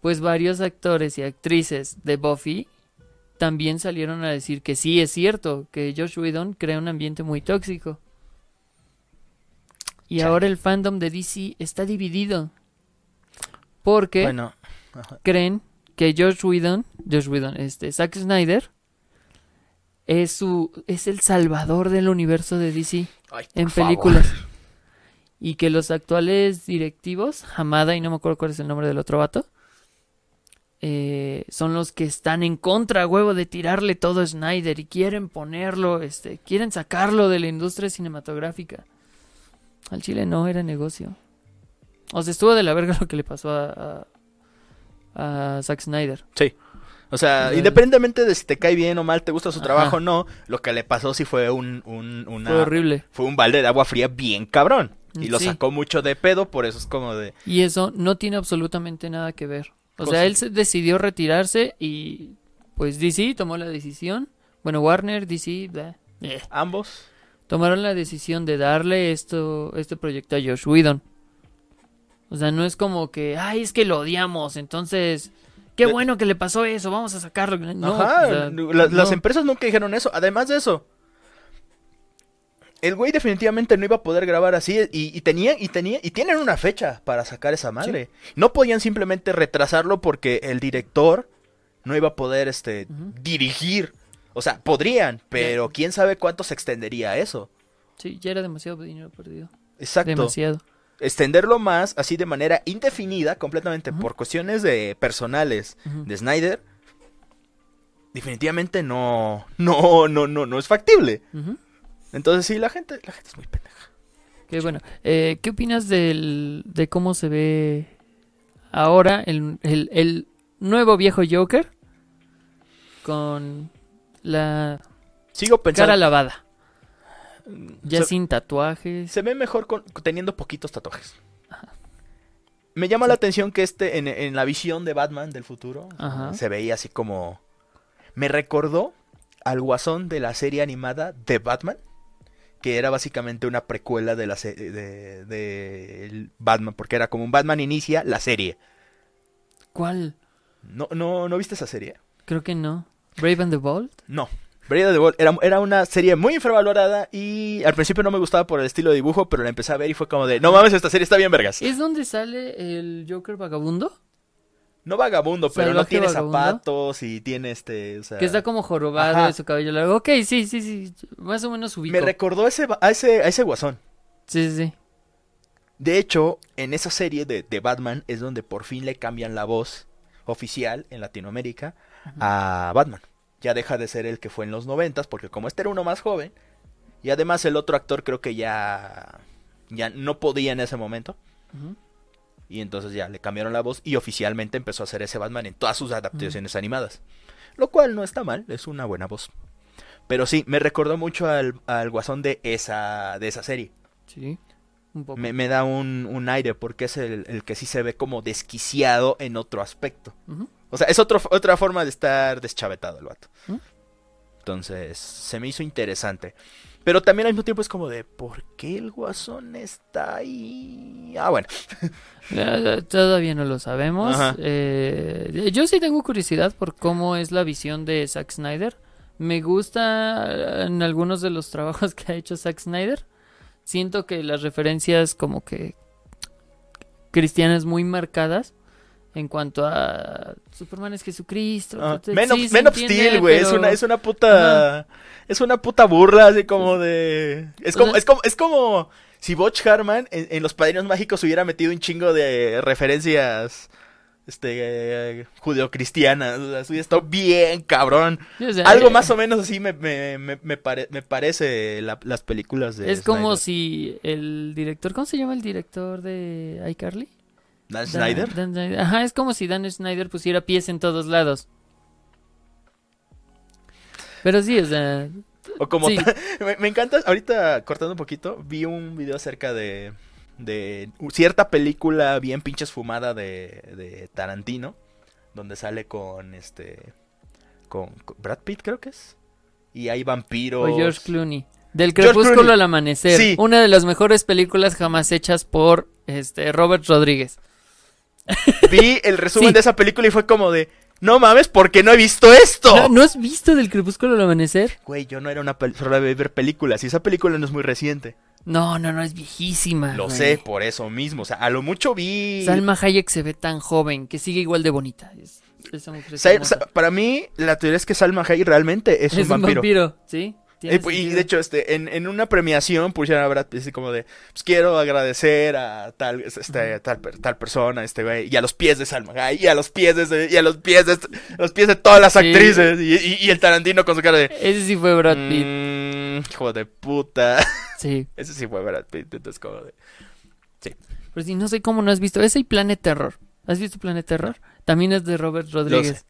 Pues varios actores y actrices de Buffy también salieron a decir que sí es cierto, que Josh Whedon crea un ambiente muy tóxico. Y Chale. ahora el fandom de DC está dividido. Porque Bueno, creen que Josh Whedon, Josh Whedon, este, Zack Snyder, es su, es el salvador del universo de DC Ay, en favor. películas. Y que los actuales directivos, Hamada y no me acuerdo cuál es el nombre del otro vato, eh, son los que están en contra, huevo, de tirarle todo a Snyder y quieren ponerlo, este, quieren sacarlo de la industria cinematográfica. Al Chile no era negocio. O sea, estuvo de la verga lo que le pasó a, a, a Zack Snyder. O sea, independientemente de si te cae bien o mal, te gusta su trabajo o no, lo que le pasó sí fue un, un, una- Fue horrible. fue un balde de agua fría bien cabrón. Y lo Sí. sacó mucho de pedo, por eso es como de... Y eso no tiene absolutamente nada que ver. O Cosa- sea, él se decidió retirarse y pues DC tomó la decisión. Bueno, Warner, DC, eh, Ambos. Tomaron la decisión de darle esto, este proyecto a Josh Whedon. O sea, no es como que, ay, es que lo odiamos, entonces, qué bueno que le pasó eso, vamos a sacarlo. No, Ajá, o sea, la- las no. empresas nunca dijeron eso. Además de eso, el güey definitivamente no iba a poder grabar así y, y tenía y tenía y tienen una fecha para sacar esa madre. No podían simplemente retrasarlo porque el director no iba a poder este dirigir. O sea, podrían, pero quién sabe cuánto se extendería eso. Sí, ya era demasiado dinero perdido. Exacto. Demasiado. Extenderlo más así de manera indefinida, completamente por cuestiones de personales de Snyder, definitivamente no, no, no, no, no es factible. Entonces sí, la gente, la gente es muy pendeja. Qué bueno. Eh, ¿Qué opinas del, de cómo se ve ahora el, el, el nuevo viejo Joker con la Sigo pensando, cara lavada? Ya se, sin tatuajes. se ve mejor con, teniendo poquitos tatuajes. Me llama la atención que este, en, en la visión de Batman del futuro, Ajá. se veía así como... Me recordó al guasón de la serie animada de Batman, que era básicamente una precuela de la serie de, de Batman, porque era como un Batman inicia la serie. ¿Cuál? ¿No, no, ¿no viste esa serie? Creo que no. Brave and the Bold. No. Brave the Bold era, era una serie muy infravalorada y al principio no me gustaba por el estilo de dibujo, pero la empecé a ver y fue como de, no mames, esta serie está bien vergas. ¿Es donde sale el Joker vagabundo? No vagabundo, pero no tiene vagabundo. zapatos y tiene este, o sea, Que está como jorobado Ajá. de su cabello largo. Ok, sí, sí, sí. Más o menos ubico. me recordó a ese, a ese, a ese guasón. Sí, sí, sí. De hecho, en esa serie de, de Batman es donde por fin le cambian la voz oficial en Latinoamérica a Batman. Ya deja de ser el que fue en los noventas, porque como este era uno más joven, y además el otro actor creo que ya, ya no podía en ese momento, y entonces ya le cambiaron la voz y oficialmente empezó a hacer ese Batman en todas sus adaptaciones animadas. Lo cual no está mal, es una buena voz. Pero sí, me recordó mucho al, al guasón de esa, de esa serie. Sí. Un poco. Me, me da un, un aire porque es el, el que sí se ve como desquiciado en otro aspecto. O sea, es otro, otra forma de estar deschavetado el vato. ¿Mm? Entonces, se me hizo interesante. Pero también al mismo tiempo es como de, ¿por qué el guasón está ahí? Ah, bueno. Todavía no lo sabemos. Eh, yo sí tengo curiosidad por cómo es la visión de Zack Snyder. Me gusta eh, en algunos de los trabajos que ha hecho Zack Snyder. Siento que las referencias como que cristianas muy marcadas en cuanto a Superman es Jesucristo. Ah, Sí of, of entiende, Steel, güey. Es una, es una puta. Es una puta burla, así como de. Es O como, sea- es como, es como si Butch Harman en, en Los Padrinos Mágicos hubiera metido un chingo de referencias. Este. eh, judeocristianas. O sea, eso hubiera estado bien cabrón. o sea, Algo eh, más o menos así me, me, me, me pare- me parece la- las películas de. Es como si el director, ¿cómo se llama el director de iCarly? Dan Dan- Snyder. Dan Snyder. Ajá, es como si Dan Snyder pusiera pies en todos lados. Pero sí, o sea, O como Sí. me, me encanta, ahorita cortando un poquito, vi un video acerca de, de cierta película bien pinches fumada de, de Tarantino, donde sale con este con, con Brad Pitt creo que es. Y hay vampiros. o George Clooney. Del crepúsculo al amanecer. Sí. Una de las mejores películas jamás hechas por este Robert Rodríguez. Vi el resumen Sí. de esa película y fue como de, no mames, porque no he visto esto. ¿No, ¿no has visto del crepúsculo al amanecer? Güey, yo no era una persona de ver películas y esa película no es muy reciente. No, no, no, es viejísima. Lo güey. sé, por eso mismo. O sea, a lo mucho vi. Salma Hayek se ve tan joven que sigue igual de bonita. Es- esa mujer es Sa- hermosa. sa- para mí, la teoría es que Salma Hayek realmente es, un vampiro. ¿sí? Eh, pues, y sentido. de hecho, este, en, en una premiación pusieron a Brad Pitt así como de, pues quiero agradecer a tal, este, tal, per- tal persona, este güey, y a los pies de Salma y a los pies de, y a los pies de, este- los pies de todas las Sí. actrices, y, y- y el Tarantino con su cara de, Ese sí fue Brad Pitt. "Mm, hijo de puta, Sí. ese sí fue Brad Pitt, entonces como de, Pero sí, no sé cómo no has visto. Ese y Planet Terror. ¿Has visto Planet Terror? También es de Robert Rodríguez.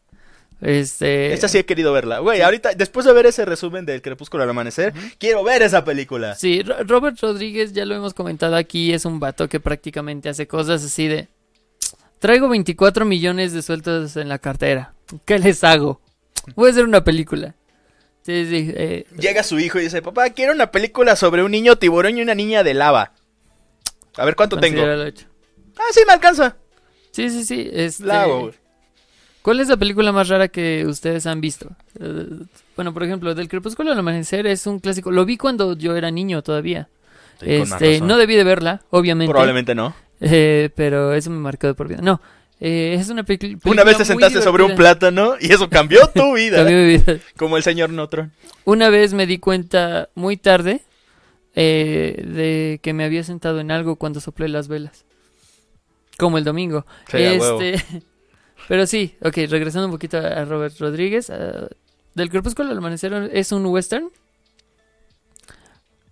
Este. esta sí he querido verla, güey, ahorita, después de ver ese resumen del Crepúsculo al Amanecer, quiero ver esa película. Sí, Ro- Robert Rodríguez, ya lo hemos comentado aquí, es un vato que prácticamente hace cosas así de... Traigo 24 millones de sueltos en la cartera. ¿Qué les hago? Voy a hacer una película. Sí, sí. eh, Llega su hijo y dice, papá, quiero una película sobre un niño tiburón y una niña de lava. A ver cuánto tengo. Ah, sí, me alcanza. Sí, sí, sí. Este, La hago, güey. ¿Cuál es la película más rara que ustedes han visto? Eh, bueno, por ejemplo, Del Crepúsculo al Amanecer es un clásico. Lo vi cuando yo era niño todavía. Sí, este, no debí de verla, obviamente. Probablemente no. Eh, pero eso me marcó de por vida. No, eh, es una película. Una vez te sentaste sobre un plátano y eso cambió tu vida. Cambió mi vida. Como el señor Notron. Una vez me di cuenta muy tarde eh, de que me había sentado en algo cuando soplé las velas. Como el domingo. Sí, este, pero sí, ok, regresando un poquito a Robert Rodríguez. ah, del Crepúsculo al Amanecer es un western.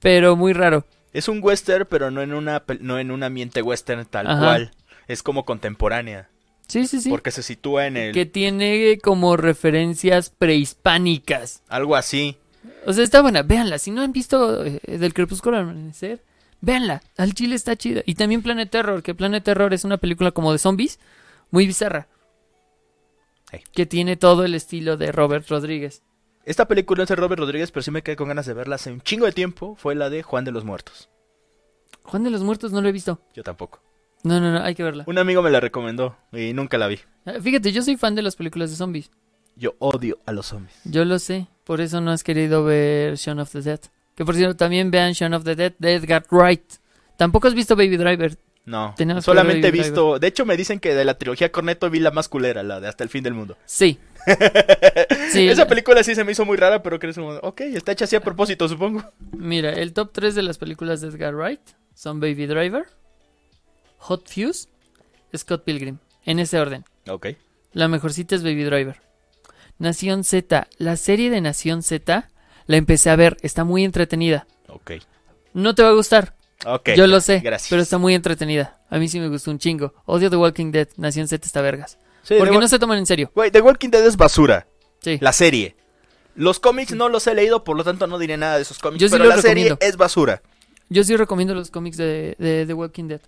Pero muy raro. Es un western, pero no en una no en un ambiente western tal Ajá. cual. Es como contemporánea. Sí, sí, sí. Porque se sitúa en el. Que tiene como referencias prehispánicas. Algo así. O sea, está buena, véanla. Si no han visto eh, Del Crepúsculo al Amanecer, véanla. Al chile está chida. Y también Planet Terror, que Planet Terror es una película como de zombies, muy bizarra. Que tiene todo el estilo de Robert Rodríguez. Esta película no es de Robert Rodríguez, pero sí me quedé con ganas de verla hace un chingo de tiempo. Fue la de Juan de los Muertos. Juan de los Muertos no lo he visto. Yo tampoco. No, no, no, hay que verla. Un amigo me la recomendó y nunca la vi. Ah, Fíjate, yo soy fan de las películas de zombies. Yo odio a los zombies. Yo lo sé. Por eso no has querido ver Shaun of the Dead. Que por cierto, también vean Shaun of the Dead de Edgar Wright. Tampoco has visto Baby Driver. No, Tenemos solamente he visto. De hecho, me dicen que de la trilogía Corneto vi la más culera, la de Hasta el fin del mundo. Sí. Sí, Esa la- película sí se me hizo muy rara, pero que es un. Ok, está hecha así a propósito, supongo. Mira, el top 3 de las películas de Edgar Wright son Baby Driver, Hot Fuse, Scott Pilgrim. En ese orden. Ok. La mejorcita es Baby Driver. Nación Z. La serie de Nación Z la empecé a ver. Está muy entretenida. Ok. No te va a gustar. Ok. Yo lo sé. Gracias. Pero está muy entretenida. A mí sí me gustó un chingo. Odio The Walking Dead. Nación Z está vergas. Sí, Porque The, no se toman en serio. Güey, The Walking Dead es basura. Sí. La serie. Los cómics no los he leído, por lo tanto no diré nada de esos cómics. Yo sí pero la serie es basura. Yo sí recomiendo los cómics de, de The Walking Dead.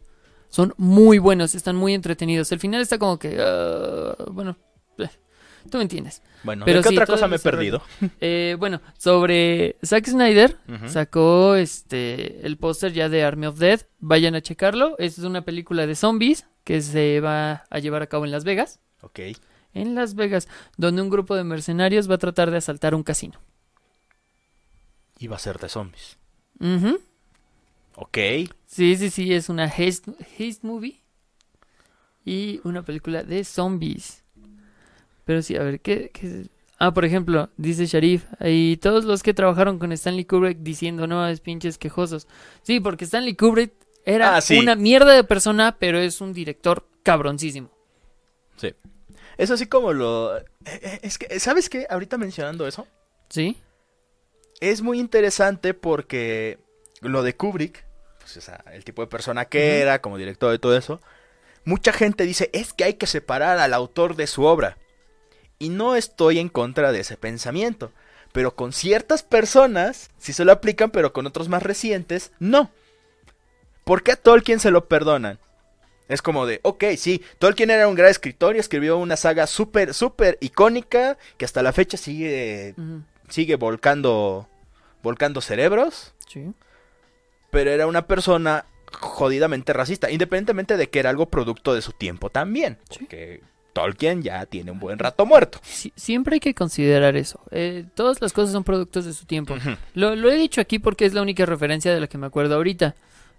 Son muy buenos, están muy entretenidos. El final está como que... ah, bueno, tú me entiendes. Bueno, Pero ¿de qué sí, otra cosa me he perdido? Eh, bueno, sobre Zack Snyder, Ujú. sacó este el póster ya de Army of Dead. Vayan a checarlo. Esta es una película de zombies que se va a llevar a cabo en Las Vegas. Ok. En Las Vegas, donde un grupo de mercenarios va a tratar de asaltar un casino. Iba a ser de zombies. Ujú. Ok. Sí, sí, sí, es una haste, haste movie y una película de zombies. Pero sí, a ver, ¿qué, qué- Ah, por ejemplo, dice Sharif, y todos los que trabajaron con Stanley Kubrick diciendo, no, es pinches quejosos. Sí, porque Stanley Kubrick era Ah, sí. una mierda de persona, pero es un director cabroncísimo. Sí. Es así como lo... eh, eh, Es que, ¿sabes qué? Ahorita mencionando eso, ¿Sí? es muy interesante porque lo de Kubrick, pues o sea, el tipo de persona que era, como director de todo eso, mucha gente dice, es que hay que separar al autor de su obra. Y no estoy en contra de ese pensamiento. Pero con ciertas personas sí se lo aplican, pero con otros más recientes, no. ¿Por qué a Tolkien se lo perdonan? Es como de, ok, sí, Tolkien era un gran escritor y escribió una saga súper, súper icónica que hasta la fecha sigue, sigue volcando, volcando cerebros. Sí. Pero era una persona jodidamente racista, independientemente de que era algo producto de su tiempo también. Sí. Porque Tolkien ya tiene un buen rato muerto. Sí, siempre hay que considerar eso. Eh, todas las cosas son productos de su tiempo. Lo he dicho aquí porque es la única referencia de la que me acuerdo ahorita.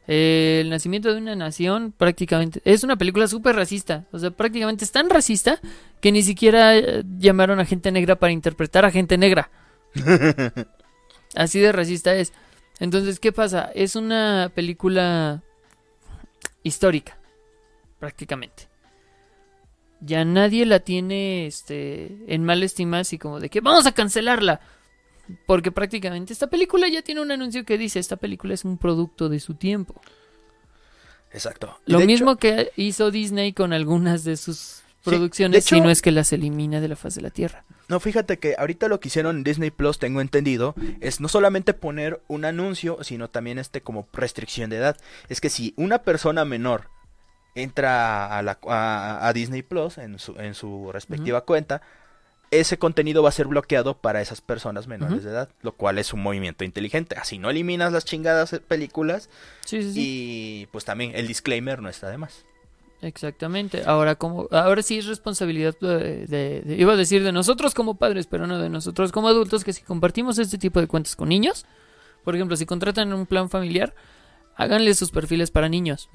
Eh, el nacimiento de una nación prácticamente es una película súper racista. O sea, prácticamente es tan racista que ni siquiera eh, llamaron a gente negra para interpretar a gente negra. Así de racista es. Entonces, ¿qué pasa? Es una película histórica, prácticamente. Ya nadie la tiene este, en mala estima, así como de que vamos a cancelarla. Porque prácticamente esta película ya tiene un anuncio que dice, esta película es un producto de su tiempo. Exacto. Lo hecho- mismo que hizo Disney con algunas de sus de producciones, hecho- si no es que las elimina de la faz de la Tierra. No, fíjate que ahorita lo que hicieron en Disney Plus, tengo entendido, es no solamente poner un anuncio, sino también este como restricción de edad. Es que si una persona menor entra a, la, a, a Disney Plus en su, en su respectiva cuenta, ese contenido va a ser bloqueado para esas personas menores de edad, lo cual es un movimiento inteligente. Así no eliminas las chingadas eh, películas Sí, sí, sí. y pues también el disclaimer no está de más. Exactamente. Ahora como ahora sí es responsabilidad de, de- de- iba a decir de nosotros como padres, pero no de nosotros como adultos que si compartimos este tipo de cuentas con niños, por ejemplo, si contratan un plan familiar, háganle sus perfiles para niños,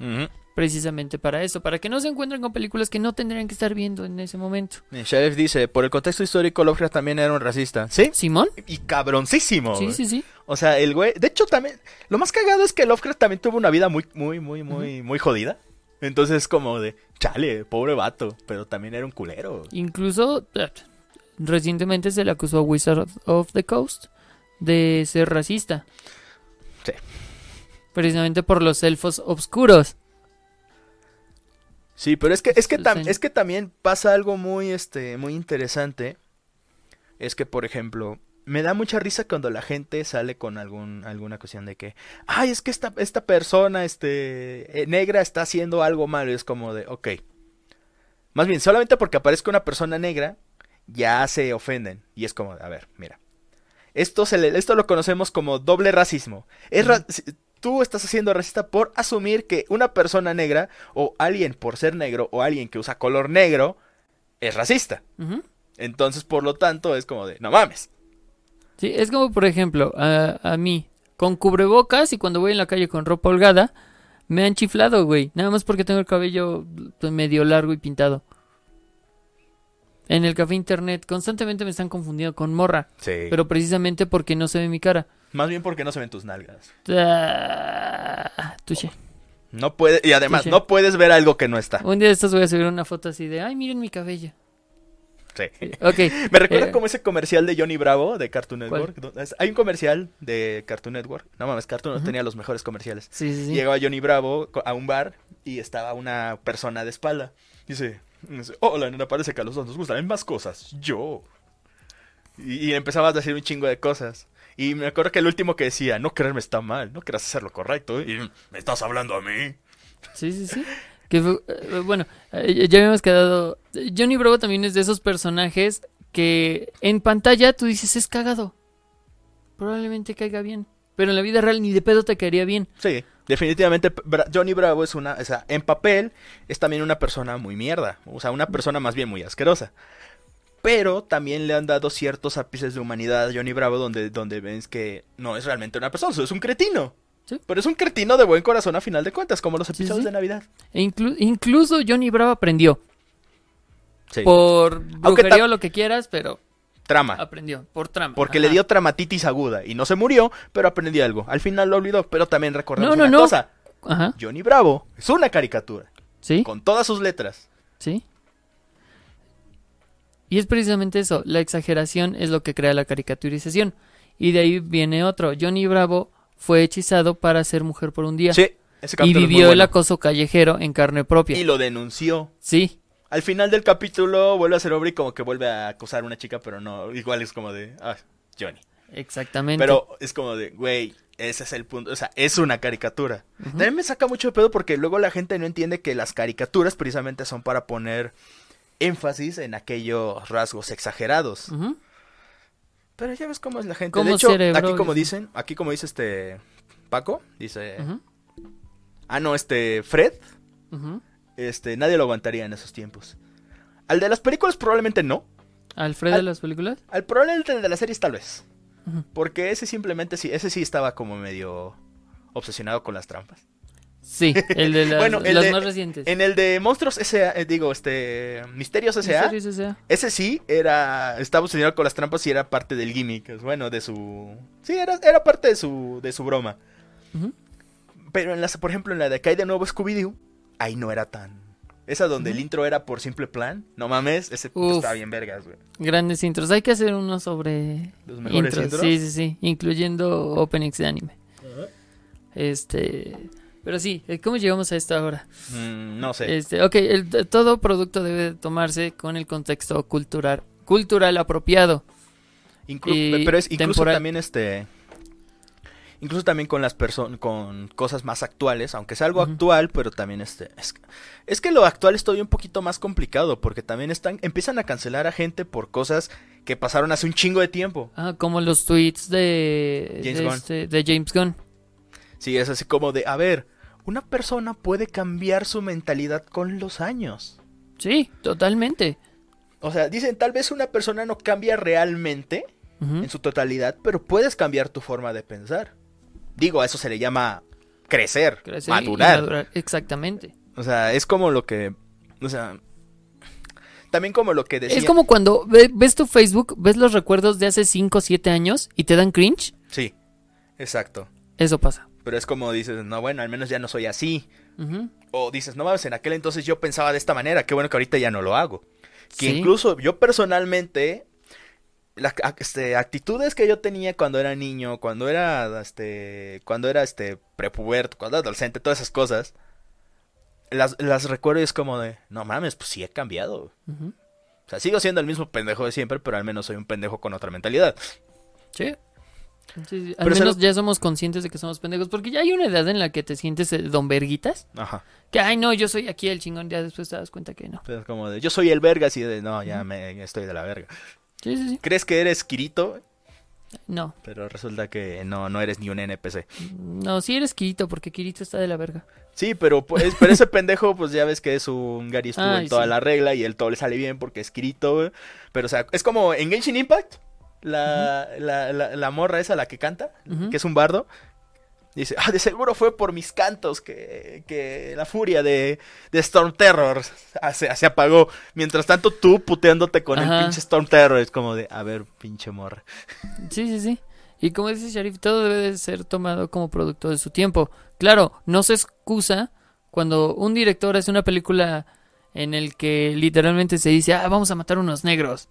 precisamente para eso, para que no se encuentren con películas que no tendrían que estar viendo en ese momento. El Sheriff dice, por el contexto histórico, Lovecraft también era un racista. ¿Sí? Simón? Y cabroncísimo. Sí, sí, sí. O sea, el güey, de hecho también, lo más cagado es que Lovecraft también tuvo una vida muy, muy, muy, muy, muy jodida. Entonces como de, chale, pobre vato, pero también era un culero. Incluso eh, recientemente se le acusó a Wizard of the Coast de ser racista. Sí. Precisamente por los elfos oscuros. Sí, pero es que, es que, El tam- sueño. es que también pasa algo muy, este, muy interesante. Es que, por ejemplo, me da mucha risa cuando la gente sale con algún, alguna cuestión de que, ay, es que esta, esta persona, este, eh, negra está haciendo algo malo. Y es como de, ok. Más bien, solamente porque aparezca una persona negra, ya se ofenden. Y es como, de, a ver, mira. Esto, se le- esto lo conocemos como doble racismo. Es ra- tú estás haciendo racista por asumir que una persona negra o alguien por ser negro o alguien que usa color negro es racista. Entonces, por lo tanto, es como de, no mames. Sí, es como por ejemplo, a, a mí, con cubrebocas y cuando voy en la calle con ropa holgada, me han chiflado, güey. Nada más porque tengo el cabello pues, medio largo y pintado. En el café internet constantemente me están confundiendo con morra, Sí. pero precisamente porque no se ve mi cara. Más bien porque no se ven tus nalgas. Ah, touché. No puede, y además, no puedes ver algo que no está. Un día de estos voy a subir una foto así de, ay, miren mi cabello. Sí. Ok. Me recuerda Eh, como ese comercial de Johnny Bravo de Cartoon. Network. Hay un comercial de Cartoon Network. No mames, Cartoon Ujú. tenía los mejores comerciales. Sí, sí, sí. Llegaba Johnny Bravo a un bar y estaba una persona de espalda. Dice, dice, hola, nena, parece que a los dos nos gustan más cosas. Yo. Y, y empezaba a decir un chingo de cosas. Y me acuerdo que el último que decía, no quererme está mal, no quieras hacer lo correcto. Y me estás hablando a mí. Sí, sí, sí. Que fue- eh, bueno, eh, ya habíamos quedado. Johnny Bravo también es de esos personajes que en pantalla tú dices es cagado. Probablemente caiga bien. Pero en la vida real ni de pedo te caería bien. Sí, definitivamente Bra- Johnny Bravo es una, o sea, en papel es también una persona muy mierda, o sea, una persona más bien muy asquerosa. Pero también le han dado ciertos ápices de humanidad a Johnny Bravo donde, donde ves que no es realmente una persona, es un cretino. Sí. Pero es un cretino de buen corazón a final de cuentas, como los episodios sí. de Navidad. E inclu- incluso Johnny Bravo aprendió. Sí. Por brujería o lo que quieras, pero Trama. aprendió. Por trama. Porque Ajá. le dio traumatitis aguda y no se murió, pero aprendió algo. Al final lo olvidó, pero también recordemos No, no, una no. cosa. Ajá. Johnny Bravo es una caricatura, Sí. con todas sus letras. Sí. Y es precisamente eso, la exageración es lo que crea la caricaturización. Y de ahí viene otro, Johnny Bravo fue hechizado para ser mujer por un día. Sí, Ese y vivió el acoso callejero en carne propia. Y lo denunció. Sí, Al final del capítulo vuelve a ser hombre y como que vuelve a acosar a una chica, pero no, igual es como de, ah, Johnny. exactamente. Pero es como de, güey, ese es el punto, o sea, es una caricatura. También me saca mucho de pedo porque luego la gente no entiende que las caricaturas precisamente son para poner énfasis en aquellos rasgos exagerados. Pero ya ves cómo es la gente. Como de hecho, cerebro, aquí como dice. dicen, aquí como dice este Paco, dice, ah no, este Fred, este nadie lo aguantaría en esos tiempos. Al de las películas probablemente no. ¿Alfred de Al- las películas? Al probablemente de las series tal vez. Porque ese simplemente sí, ese sí estaba como medio obsesionado con las trampas. Sí, el de las, Bueno, el las de- más recientes. En el de Monstruos S.A., eh, digo, este, Misterios S.A., ¿En serio ese sí era, estaba obsesionado con las trampas y era parte del gimmick, es bueno, de su, sí, era, era parte de su, de su broma. Pero en las, por ejemplo, en la de Acá hay de nuevo Scooby-Doo, ahí no era tan, esa donde el intro era por simple plan, no mames, ese Uf. estaba bien vergas, güey. Grandes intros. Hay que hacer uno sobre Los mejores intros. intros. Sí, sí, sí. Incluyendo openings de anime. Este. Pero sí, eh, ¿cómo llegamos a esta hora? Mm, no sé. Este, ok, el- todo producto debe de tomarse con el contexto cultural, cultural apropiado. Inclu- y pero es incluso temporal. también este incluso también con las personas con cosas más actuales aunque sea algo actual pero también este es, es que lo actual es todavía un poquito más complicado porque también están empiezan a cancelar a gente por cosas que pasaron hace un chingo de tiempo Ah, como los tweets de James de, Gunn. este- de James Gunn. sí es así como de a ver una persona puede cambiar su mentalidad con los años Sí, totalmente. o sea dicen tal vez una persona no cambia realmente en su totalidad pero puedes cambiar tu forma de pensar digo a eso se le llama crecer, madurar madurar. Exactamente. O sea, es como lo que. O sea. También como lo que decía. Es como cuando ve- ves tu Facebook, ves los recuerdos de hace 5 o 7 años y te dan cringe. Sí, exacto. Eso pasa. Pero es como dices, no, bueno, al menos ya no soy así. O dices, no mames, en aquel entonces yo pensaba de esta manera, qué bueno que ahorita ya no lo hago. Que Sí. incluso yo personalmente, las este, actitudes que yo tenía cuando era niño, cuando era, este, cuando era, este, prepuberto, cuando era adolescente, todas esas cosas, las, las recuerdo y es como de, no mames, pues sí he cambiado. O sea, sigo siendo el mismo pendejo de siempre, pero al menos soy un pendejo con otra mentalidad. Sí. Sí, sí. Al Pero menos ya somos conscientes de que somos pendejos. Porque ya hay una edad en la que te sientes eh, don verguitas. Ajá. Que, ay, no, yo soy aquí el chingón. Ya después te das cuenta que no. Entonces, como de, yo soy el verga, así de, no, ya me estoy de la verga. Sí, sí, sí. ¿Crees que eres Kirito? No. Pero resulta que no, no eres ni un NPC. No, sí eres Kirito, porque Kirito está de la verga. Sí, pero, pues, pero ese pendejo, pues ya ves que es un Gary estuvo Ay, en toda sí. la regla y él todo le sale bien porque es Kirito. Pero, o sea, es como en Genshin Impact, la, la, la, la morra esa, la que canta, que es un bardo. Dice, ah, de seguro fue por mis cantos que, que la furia de, de Storm Terror se, se apagó. Mientras tanto, tú puteándote con Ajá. el pinche Storm Terror. Es como de, a ver, pinche morra. Sí, sí, sí. Y como dice Sharif, todo debe de ser tomado como producto de su tiempo. Claro, no se excusa cuando un director hace una película en el que literalmente se dice, ah, vamos a matar unos negros.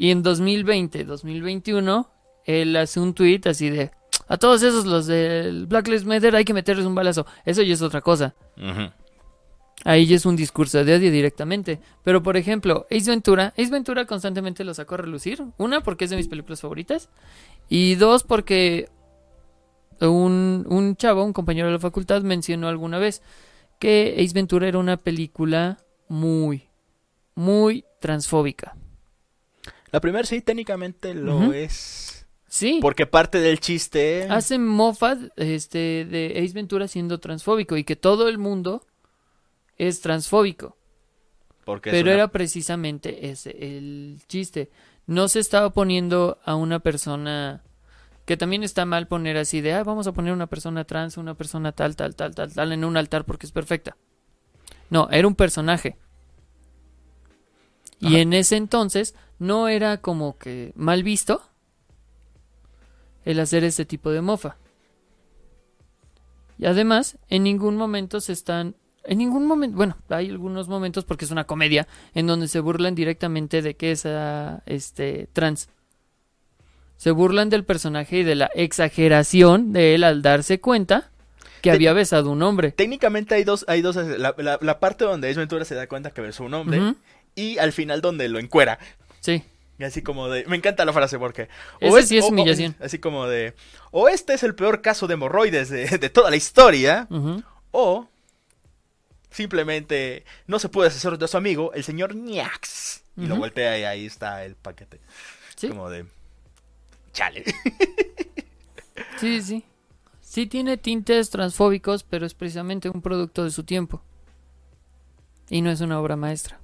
Y en 2020, 2021, él hace un tweet así de, a todos esos los del Black Lives Matter hay que meterles un balazo. Eso ya es otra cosa. Ahí ya es un discurso de odio directamente. Pero por ejemplo, Ace Ventura, Ace Ventura constantemente lo sacó a relucir. Una, porque es de mis películas favoritas. Y dos, porque un, un chavo, un compañero de la facultad, mencionó alguna vez que Ace Ventura era una película muy, muy transfóbica. La primera sí, técnicamente lo es. Sí. Porque parte del chiste. Hace mofa este, de Ace Ventura siendo transfóbico y que todo el mundo es transfóbico. Porque Pero una- era precisamente ese el chiste. No se estaba poniendo a una persona que también está mal poner así de, ah, vamos a poner una persona trans, una persona tal, tal, tal, tal, tal en un altar porque es perfecta. No, era un personaje. Y en ese entonces no era como que mal visto el hacer ese tipo de mofa. Y además, en ningún momento se están en ningún momento, bueno, hay algunos momentos porque es una comedia en donde se burlan directamente de que es este trans. Se burlan del personaje y de la exageración de él al darse cuenta que Te- había besado un hombre. Técnicamente hay dos, hay dos, la, la- la parte donde Ace Ventura se da cuenta que besó un hombre y al final donde lo encuera. Sí. Y así como de, me encanta la frase porque... Ese sí es humillación. así como de, o este es el peor caso de hemorroides de, de toda la historia, o simplemente no se puede deshacer de su amigo, el señor Niax. Y lo voltea y ahí está el paquete. Sí. Como de, chale. Sí, sí. Sí tiene tintes transfóbicos, pero es precisamente un producto de su tiempo. Y no es una obra maestra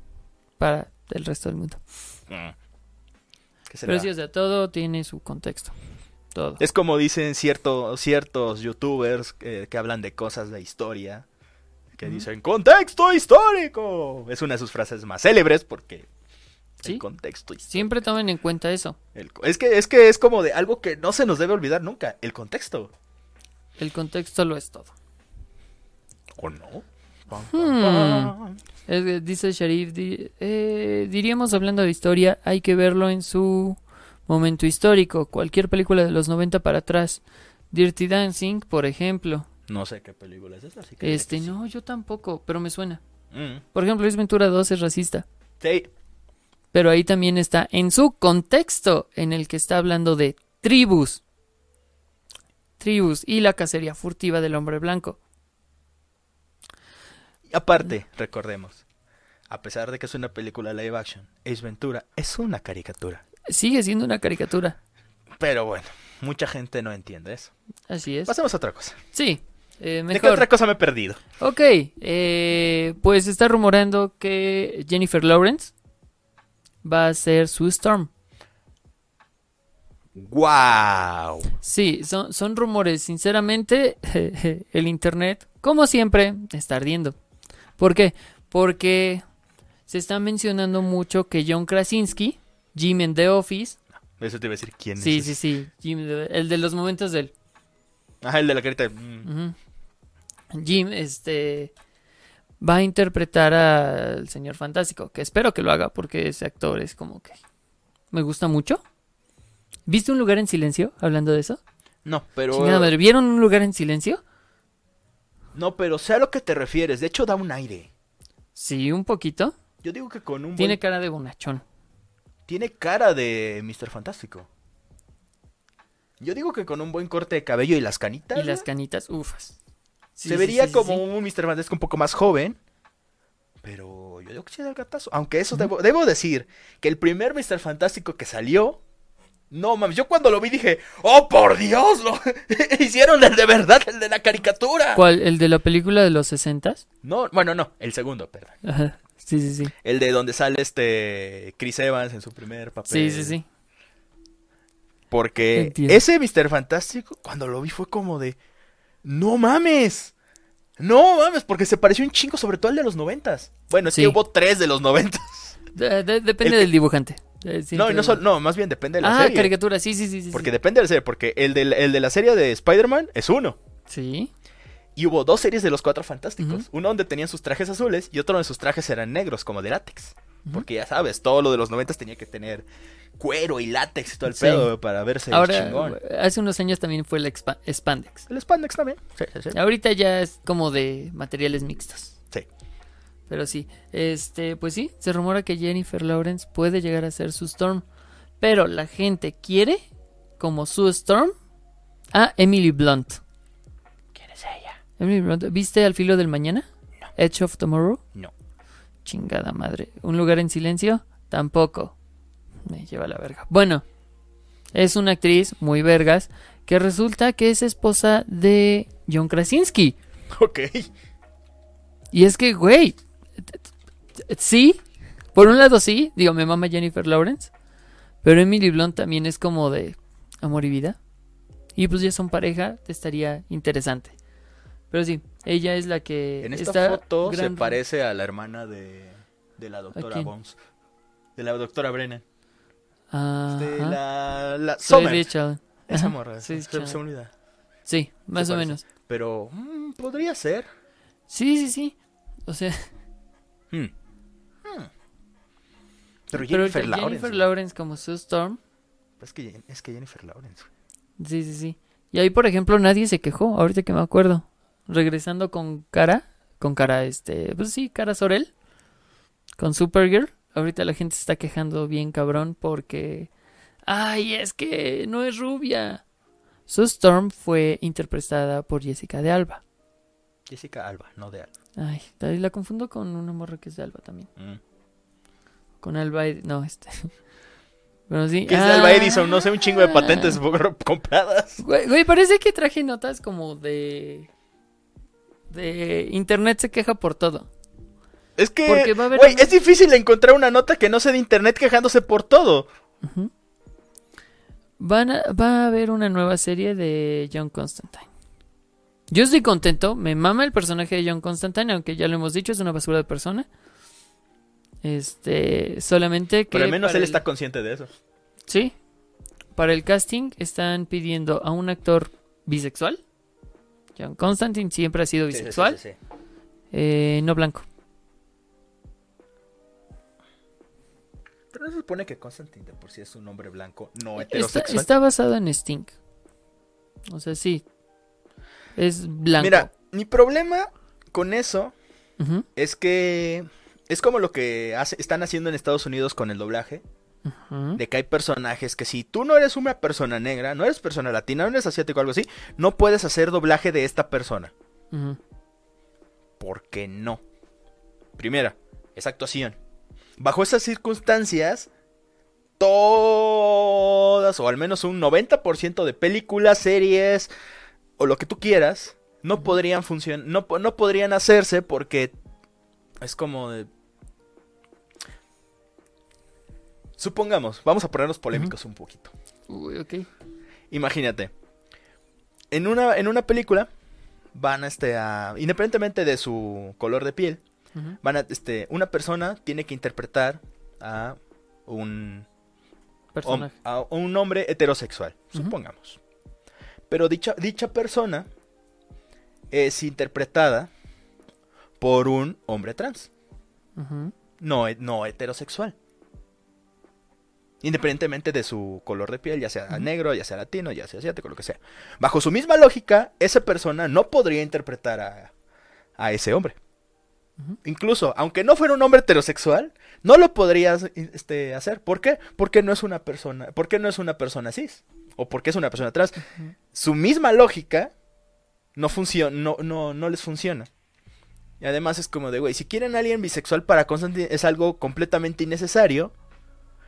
para el resto del mundo. ¿Qué se le Pero sí, o sea, todo tiene su contexto. Todo. Es como dicen cierto, ciertos youtubers eh, que hablan de cosas de historia. Que dicen contexto histórico. Es una de sus frases más célebres porque Sí. el contexto histórico. Siempre tomen en cuenta eso. El es, que, es que es como de algo que no se nos debe olvidar nunca. El contexto. El contexto lo es todo. ¿O no? Hmm. Dice Sharif, di- eh, diríamos hablando de historia, hay que verlo en su momento histórico. Cualquier película de los 90 para atrás. Dirty Dancing, por ejemplo. No sé qué película es esa, así que... Este, no, yo tampoco, pero me suena. Mm. Por ejemplo, Luis Ventura 2 es racista. Sí. Pero ahí también está en su contexto en el que está hablando de tribus. Tribus y la cacería furtiva del hombre blanco. Aparte, recordemos, a pesar de que es una película live action, Ace Ventura es una caricatura. Sigue siendo una caricatura. Pero bueno, mucha gente no entiende eso. Así es. Pasemos a otra cosa. Sí, eh, ¿De qué mejor. otra cosa me he perdido? Ok, eh, pues está rumorando que Jennifer Lawrence va a ser su Storm. ¡Wow! Sí, son, son rumores. Sinceramente, el Internet, como siempre, está ardiendo. ¿Por qué? Porque se está mencionando mucho que John Krasinski, Jim en The Office, Eso te iba a decir quién sí, es. sí, ese? sí, Jim, el de los momentos del... Ajá, el de la carita. mm. Jim, este, va a interpretar al señor fantástico, que espero que lo haga porque ese actor es como que me gusta mucho. ¿Viste un lugar en silencio hablando de eso? No, pero. ¿vieron un lugar en silencio? No, pero sé a lo que te refieres. De hecho, da un aire. Sí, un poquito. Yo digo que con un. Tiene buen- cara de bonachón. Tiene cara de Mr. Fantástico. Yo digo que con un buen corte de cabello y las canitas. Y las canitas, ufas. Sí, Se sí, vería sí, como un Mr. Fantástico un poco más joven. Pero yo digo que sí da el gatazo. Aunque eso debo, debo decir que el primer Mr. Fantástico que salió. No mames, yo cuando lo vi dije, ¡Oh por Dios! Lo hicieron el de verdad, el de la caricatura. ¿Cuál? ¿El de la película de los sesentas? No, bueno, no, el segundo, perdón. Ajá. Sí, sí, sí. El de donde sale este Chris Evans en su primer papel. Sí, sí, sí. Porque Entiendo. ese Mr. Fantástico, cuando lo vi fue como de, no mames. No mames, porque se pareció un chingo, sobre todo al de los noventas. Bueno, es Sí. que hubo tres de los noventas. De- de- depende El del dibujante. Eh, No, y no, sol- no, más bien depende de la ah, serie. caricatura, sí, sí, sí. sí, Porque sí. depende de la serie, porque el de, el de la serie de Spider-Man es uno. Sí. Y hubo dos series de los cuatro fantásticos. Uno donde tenían sus trajes azules y otro donde sus trajes eran negros, como de látex. Porque ya sabes, todo lo de los noventas tenía que tener cuero y látex y todo el Sí. pedo para verse Ahora, chingón. hace unos años también fue el Spandex. El spandex también. Sí, sí, sí. Ahorita ya es como de materiales mixtos. Pero sí, este, pues sí, se rumora que Jennifer Lawrence puede llegar a ser su Storm. Pero la gente quiere como su Storm a Emily Blunt. ¿Quién es ella? Emily Blunt, ¿viste Al filo del mañana? No. Edge of Tomorrow. No. Chingada madre. ¿Un lugar en silencio? Tampoco. Me lleva la verga. Bueno, es una actriz muy vergas que resulta que es esposa de John Krasinski. Ok. Y es que, güey, sí, por un lado sí, digo, me mama Jennifer Lawrence, pero Emily Blunt también es como de amor y vida. Y pues ya son pareja, estaría interesante. Pero sí, ella es la que En esta está foto se parece a la hermana de, de la doctora? Bones. De la doctora Brennan. Ajá. De la... la Soy Allen. Esa morra. sí, se, chale. se me olvida. Sí, más Se o parece. menos. Pero mm, podría ser. Sí, sí, sí. O sea, Hmm. Hmm. Pero Jennifer Lawrence. Jennifer. Lawrence como Sue Storm. Es que, es que Jennifer Lawrence. Sí, sí, sí. Y ahí, por ejemplo, nadie se quejó, ahorita que me acuerdo. regresando con cara, con cara, este, pues sí, cara Sorel, con Supergirl. Ahorita la gente se está quejando bien cabrón porque, ay, es que no es rubia. Su Storm fue interpretada por Jessica de Alba. Jessica Alba, no de Alba. Ay, la confundo con una morra que es de Alba también. Mm. Con Alba, Ed- no, este. Bueno, sí. Que es de Ah. Alba Edison, no sé, un chingo de patentes compradas. Güey, güey, parece que traje notas como de. De internet se queja por todo. Es que, Porque va a haber güey, es difícil encontrar una nota que no sea de internet quejándose por todo. Van a- va a haber una nueva serie de John Constantine. Yo estoy contento, me mama el personaje de John Constantine, aunque ya lo hemos dicho, es una basura de persona. Este, solamente que. Pero al menos él el- está consciente de eso. Sí. Para el casting están pidiendo a un actor bisexual. John Constantine siempre ha sido bisexual, Sí, sí, sí, sí. eh, no blanco. Pero no se supone que Constantine de por sí es un hombre blanco, no Está, heterosexual. está basado en Sting. O sea, sí. Es blanco. Mira, mi problema con eso es que es como lo que hace- están haciendo en Estados Unidos con el doblaje. ujú. De que hay personajes que si tú no eres una persona negra, no eres persona latina, no eres asiático o algo así, no puedes hacer doblaje de esta persona. Ujú. ¿Por qué no? Primera, es actuación. Bajo esas circunstancias, todas, o al menos un 90% de películas, series, o lo que tú quieras, no podrían funcionar, no, no podrían hacerse porque es como de... Supongamos, vamos a ponernos polémicos un poquito. Uy, ok. Imagínate. En una, en una película van este, a... Independientemente de su color de piel, van a, este, una persona tiene que interpretar a un, Personaje. a un hombre heterosexual, supongamos. Pero dicha, dicha persona es interpretada por un hombre trans, no, he- no heterosexual. Independientemente de su color de piel, ya sea negro, ya sea latino, ya sea asiático, lo que sea. Bajo su misma lógica, esa persona no podría interpretar a, a ese hombre. Incluso, aunque no fuera un hombre heterosexual, no lo podrías este, hacer. ¿Por qué? Porque no es una persona, porque no es una persona cis. O porque es una persona trans. Ujú. Su misma lógica no funciona, no, no, no les funciona. Y además es como de, güey, si quieren a alguien bisexual para Constantine es algo completamente innecesario.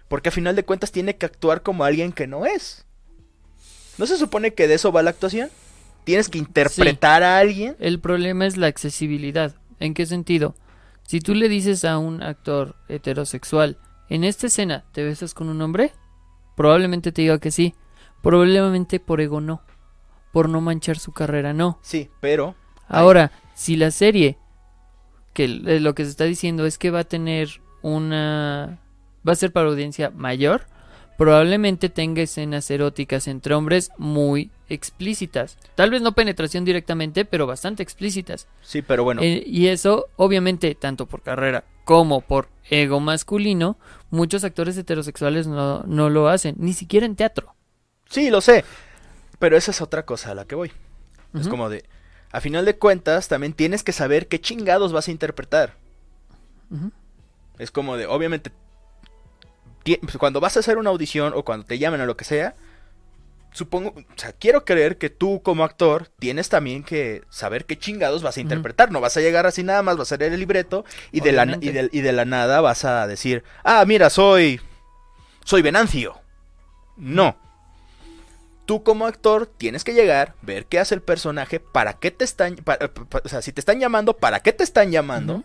Porque a final de cuentas tiene que actuar como alguien que no es. ¿No se supone que de eso va la actuación? Tienes que interpretar a alguien. El problema es la accesibilidad. ¿En qué sentido? Si tú le dices a un actor heterosexual, en esta escena te besas con un hombre, probablemente te diga que sí. Probablemente por ego no. Por no manchar su carrera no. Sí, pero Ahora, si la serie, que l- lo que se está diciendo es que va a tener una... va a ser para audiencia mayor, probablemente tenga escenas eróticas entre hombres muy explícitas. Tal vez no penetración directamente, pero bastante explícitas. sí, pero bueno. Eh, y eso, obviamente, tanto por carrera como por ego masculino, muchos actores heterosexuales no, no lo hacen, ni siquiera en teatro. Sí, lo sé. Pero esa es otra cosa a la que voy. Es como de, a final de cuentas, también tienes que saber qué chingados vas a interpretar. Es como de, obviamente, pues, cuando vas a hacer una audición o cuando te llamen o lo que sea, supongo, o sea, quiero creer que tú como actor tienes también que saber qué chingados vas a interpretar. No vas a llegar así nada más, vas a leer el libreto y de, la, y, Obviamente. de, y de la nada vas a decir, ah, mira, soy, soy Venancio. No. Tú como actor tienes que llegar, ver qué hace el personaje, para qué te están, pa- pa- o sea, si te están llamando, para qué te están llamando.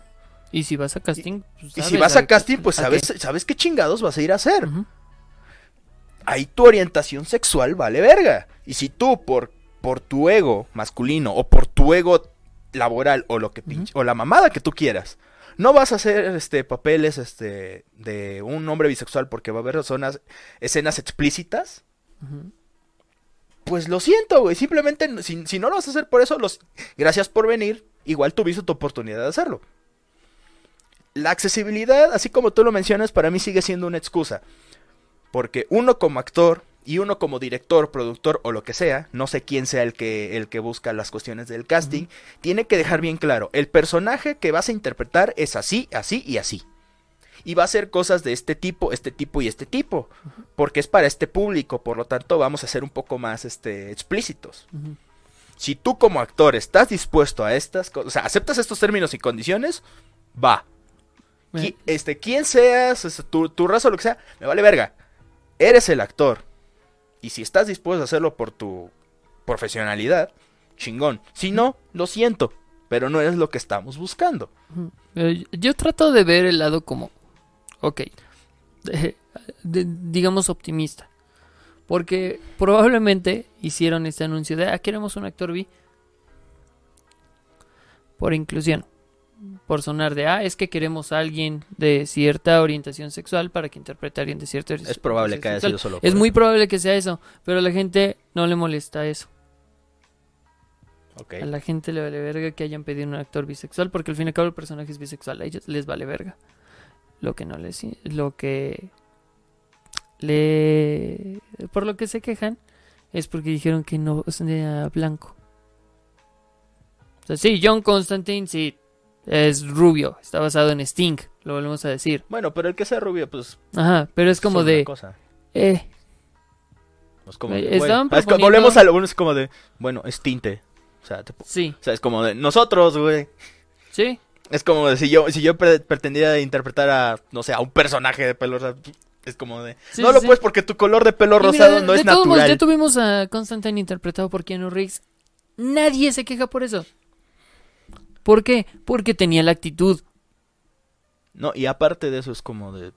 Y si vas a casting, pues, Y si vas a casting, pues a sabes, qué. sabes qué chingados vas a ir a hacer. Ahí tu orientación sexual vale verga. Y si tú, por, por tu ego masculino o por tu ego laboral o lo que pinche- o la mamada que tú quieras, no vas a hacer este papeles este de un hombre bisexual porque va a haber zonas, escenas explícitas, Ujú. Pues lo siento, güey. Simplemente, si, si no lo vas a hacer por eso, los, gracias por venir. Igual tuviste tu oportunidad de hacerlo. La accesibilidad, así como tú lo mencionas, para mí sigue siendo una excusa. Porque uno como actor Y uno como director, productor o lo que sea, no sé quién sea el que, el que busca las cuestiones del casting, tiene que dejar bien claro, el personaje que vas a interpretar es así, así y así. Y va a hacer cosas de este tipo, este tipo y este tipo. Porque es para este público, por lo tanto vamos a ser un poco más este, explícitos. Si tú como actor estás dispuesto a estas cosas, o sea, aceptas estos términos y condiciones, va. Qui- este, quien seas, este, tu, tu raza o lo que sea, me vale verga. Eres el actor. Y si estás dispuesto a hacerlo por tu profesionalidad, chingón. Si no, lo siento, pero no es lo que estamos buscando. Eh, Yo trato de ver el lado como, ok, de- de- digamos optimista. Porque probablemente hicieron este anuncio de, ah, queremos un actor bi. Por inclusión. Por sonar de, ah, es que queremos a alguien de cierta orientación sexual para que interprete a alguien de cierta Es probable que haya sexual. sido solo. Es muy probable que sea eso, pero a la gente no le molesta eso. A la gente le vale verga que hayan pedido un actor bisexual, porque al fin y al cabo el personaje es bisexual, a ellos les vale verga. Lo que no les... Lo que... Le... Por lo que se quejan es porque dijeron que no era blanco. O sea, sí, John Constantine sí es rubio, está basado en Sting, lo volvemos a decir. Bueno, pero el que sea rubio, pues. Aja, pero es como una de... cosa. Eh, como Eh, de, proponiendo- volvemos a lo bueno, es como de. Bueno, es tinte. O sea, te- sí, o sea, es como de. Nosotros, güey. sí, Es como de si yo, si yo pre- pretendía interpretar a, no sé, a un personaje de pelo rosado, es como de... Sí, no sí, lo sí. puedes porque tu color de pelo mira, rosado no de es todos natural. ya tuvimos a Constantine interpretado por Keanu Reeves. Nadie se queja por eso. ¿Por qué? Porque tenía la actitud. No, y aparte de eso es como de...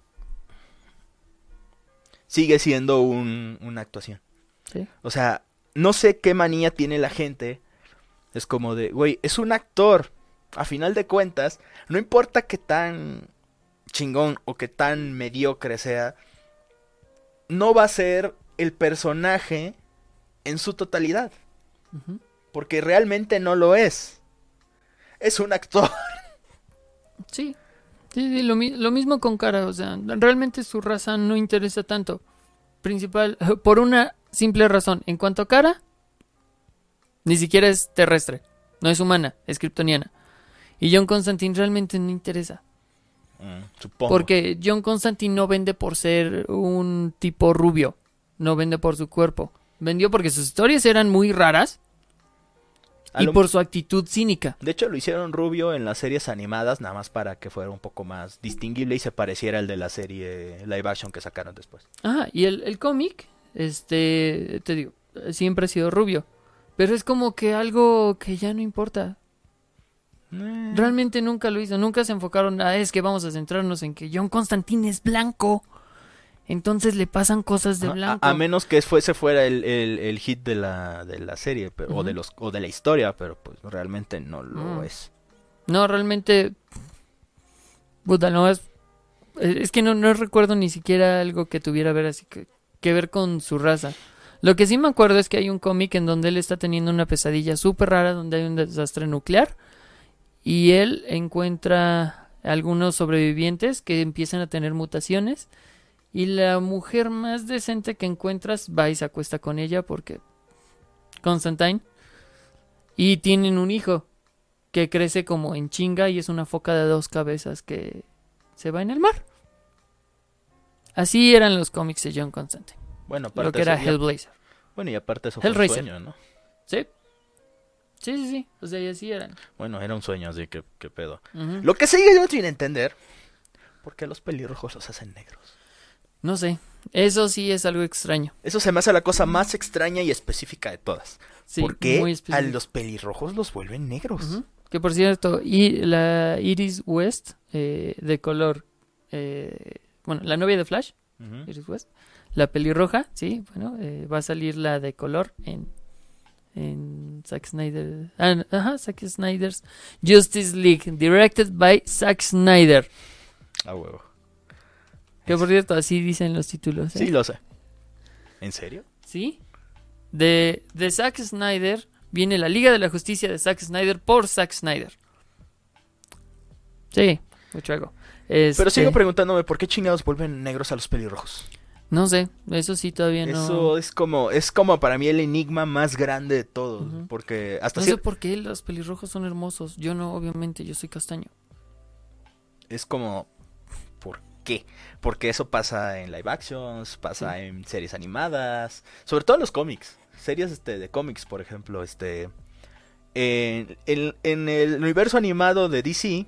Sigue siendo un, una actuación. Sí. O sea, no sé qué manía tiene la gente. Es como de, güey, es un actor. A final de cuentas, no importa qué tan chingón o qué tan mediocre sea, no va a ser el personaje en su totalidad. Porque realmente no lo es. Es un actor. Sí. Sí, sí, lo, mi- lo mismo con cara. O sea, realmente su raza no interesa tanto. Principal, por una simple razón. En cuanto a cara, ni siquiera es terrestre. No es humana, es kryptoniana. Y John Constantine realmente no interesa. supongo. Porque John Constantine no vende por ser un tipo rubio. No vende por su cuerpo. Vendió porque sus historias eran muy raras A y lo- por su actitud cínica. De hecho, lo hicieron rubio en las series animadas, nada más para que fuera un poco más distinguible y se pareciera al de la serie live action que sacaron después. Ajá, y el, el cómic, este, te digo, siempre ha sido rubio. Pero es como que algo que ya no importa. Eh, Realmente nunca lo hizo. Nunca se enfocaron a es que vamos a centrarnos en que John Constantine es blanco. Entonces le pasan cosas de a- blanco. A, a menos que fuese fuera el, el- el hit de la, de la serie pero, o, de los, o de la historia, pero pues realmente no lo Mm. es. No, realmente. Puta, no es. Es que no, no recuerdo ni siquiera algo que tuviera ver así que, que ver con su raza. Lo que sí me acuerdo es que hay un cómic en donde él está teniendo una pesadilla súper rara, donde hay un desastre nuclear. Y él encuentra algunos sobrevivientes que empiezan a tener mutaciones. Y la mujer más decente que encuentras va y se acuesta con ella porque. Constantine. Y tienen un hijo que crece como en chinga y es una foca de dos cabezas que se va en el mar. Así eran los cómics de John Constantine, Bueno, aparte lo que era Hellblazer. bueno, y aparte eso fue un sueño, ¿no? ¿Sí? Sí, sí, sí. O sea, y así eran. Bueno, era un sueño, así que qué pedo. Lo que sigue yo sin entender, ¿por qué los pelirrojos los hacen negros? No sé. Eso sí es algo extraño. Eso se me hace la cosa más extraña y específica de todas. Sí, ¿Por qué a los pelirrojos los vuelven negros? Que por cierto, y la Iris West eh, de color. eh, bueno, la novia de Flash. Iris West. La pelirroja, sí, bueno, eh, va a salir la de color en. En Zack Snyder. ah, ajá, Zack Snyder's Justice League. Directed by Zack Snyder. A huevo. Que por cierto, así dicen los títulos. ¿eh? Sí, lo sé. ¿En serio? ¿Sí? De, de Zack Snyder viene la Liga de la Justicia de Zack Snyder por Zack Snyder. Sí, mucho algo. Pero Este, sigo preguntándome por qué chingados vuelven negros a los pelirrojos. No sé, eso sí todavía no. Eso es como, es como para mí el enigma más grande de todos. Ujú. Porque hasta No sé por qué los pelirrojos son hermosos. Yo no, obviamente, yo soy castaño. es como, ¿por qué? Porque eso pasa en live actions, pasa en series animadas, sobre todo en los cómics, series este, de cómics, por ejemplo, este, en, en- en el universo animado de DC,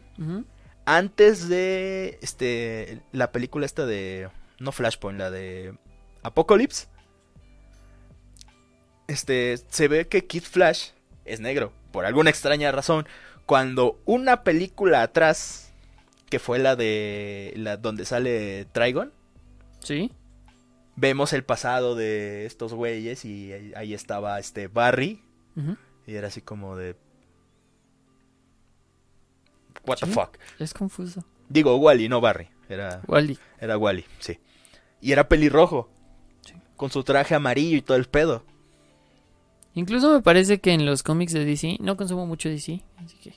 antes de este, la película esta de, no Flashpoint, la de Apocalypse, este, se ve que Kid Flash es negro, por alguna extraña razón, cuando una película atrás que fue la de la donde sale Trigon, Sí. vemos el pasado de estos güeyes y ahí, estaba este Barry y era así como de What the fuck. Es confuso. Digo Wally, no Barry, era Wally. era Wally, sí. Y era pelirrojo. Sí. Con su traje amarillo y todo el pedo. Incluso me parece que en los cómics de DC, no consumo mucho DC, así que...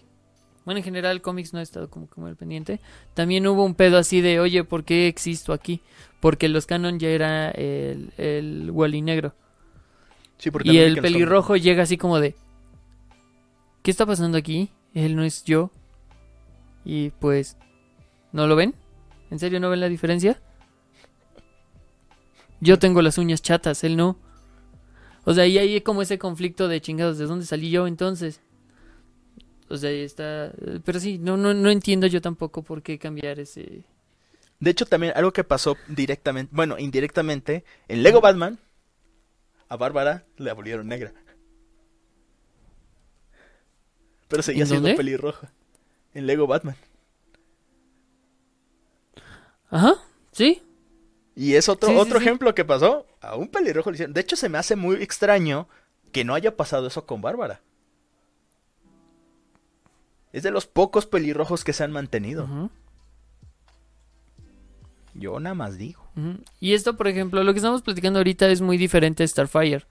Bueno, en general cómics no he estado como, como al pendiente. También hubo un pedo así de, oye, ¿por qué existo aquí? Porque los canon ya era el, el Wally negro. Sí, porque Y el pelirrojo llega así como de... ¿Qué está pasando aquí? Él no es yo. Y pues... ¿No lo ven? ¿En serio no ven la diferencia? Yo tengo las uñas chatas, él no. O sea, y ahí hay como ese conflicto de chingados, ¿de dónde salí yo entonces? O sea, ahí está... Pero sí, no, no, no entiendo yo tampoco por qué cambiar ese... De hecho, también algo que pasó directamente, bueno, indirectamente, en Lego Batman, a Bárbara la volvieron negra. Pero seguía ¿En siendo pelirroja. En Lego Batman. Ajá, sí. Y es otro, Sí, otro sí. ejemplo que pasó. A un pelirrojo le hicieron. De hecho, se me hace muy extraño que no haya pasado eso con Bárbara. Es de los pocos pelirrojos que se han mantenido. Yo nada más digo. Y esto, por ejemplo, lo que estamos platicando ahorita es muy diferente a Starfire.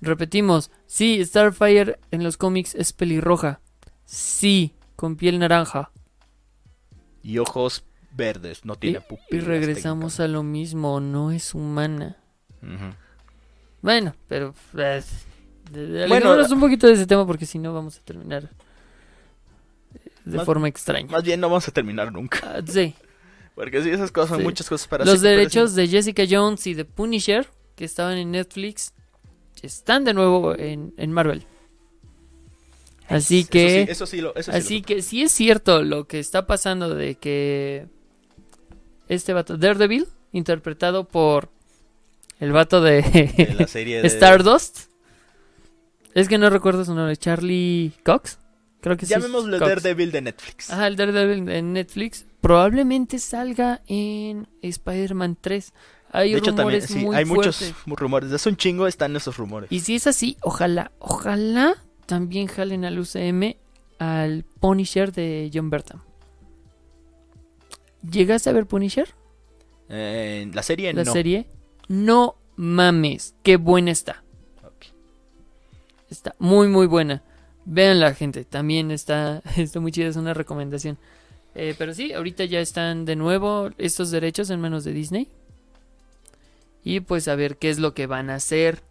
Repetimos, sí, Starfire en los cómics es pelirroja. Sí, con piel naranja. Y ojos verdes, no tiene Y pupilas. regresamos a lo mismo, no es humana. Bueno, pero... de- Bueno, un poquito de ese tema porque si no vamos a terminar eh, de Más- forma extraña. Más bien no vamos a terminar nunca. Ah, sí. Porque sí, esas cosas son Sí. muchas cosas para Los derechos sí. de Jessica Jones y de Punisher, que estaban en Netflix, están de nuevo en, en Marvel. Así Eso que, sí, eso sí lo- eso sí lo así que si es cierto lo que está pasando de que este vato, Daredevil, interpretado por el vato de, De la serie de... Stardust, es que no recuerdo su nombre, Charlie Cox, creo que sí. es Llamémosle Cox. Daredevil de Netflix. Ajá, el Daredevil en Netflix. Probablemente salga en Spider-Man 3. Hay de hecho, también, rumores sí, muy hay muchos rumores. Hace un chingo están esos rumores. Y si es así, ojalá, ojalá también jalen al UCM al Punisher de John Bertham. ¿Llegaste a ver Punisher? Eh, la serie La no. serie. No mames, qué buena está. Está muy, muy buena. Vean la gente, también está, está muy chida, es una recomendación. Eh, pero sí, ahorita ya están de nuevo estos derechos en manos de Disney. Y pues a ver qué es lo que van a hacer.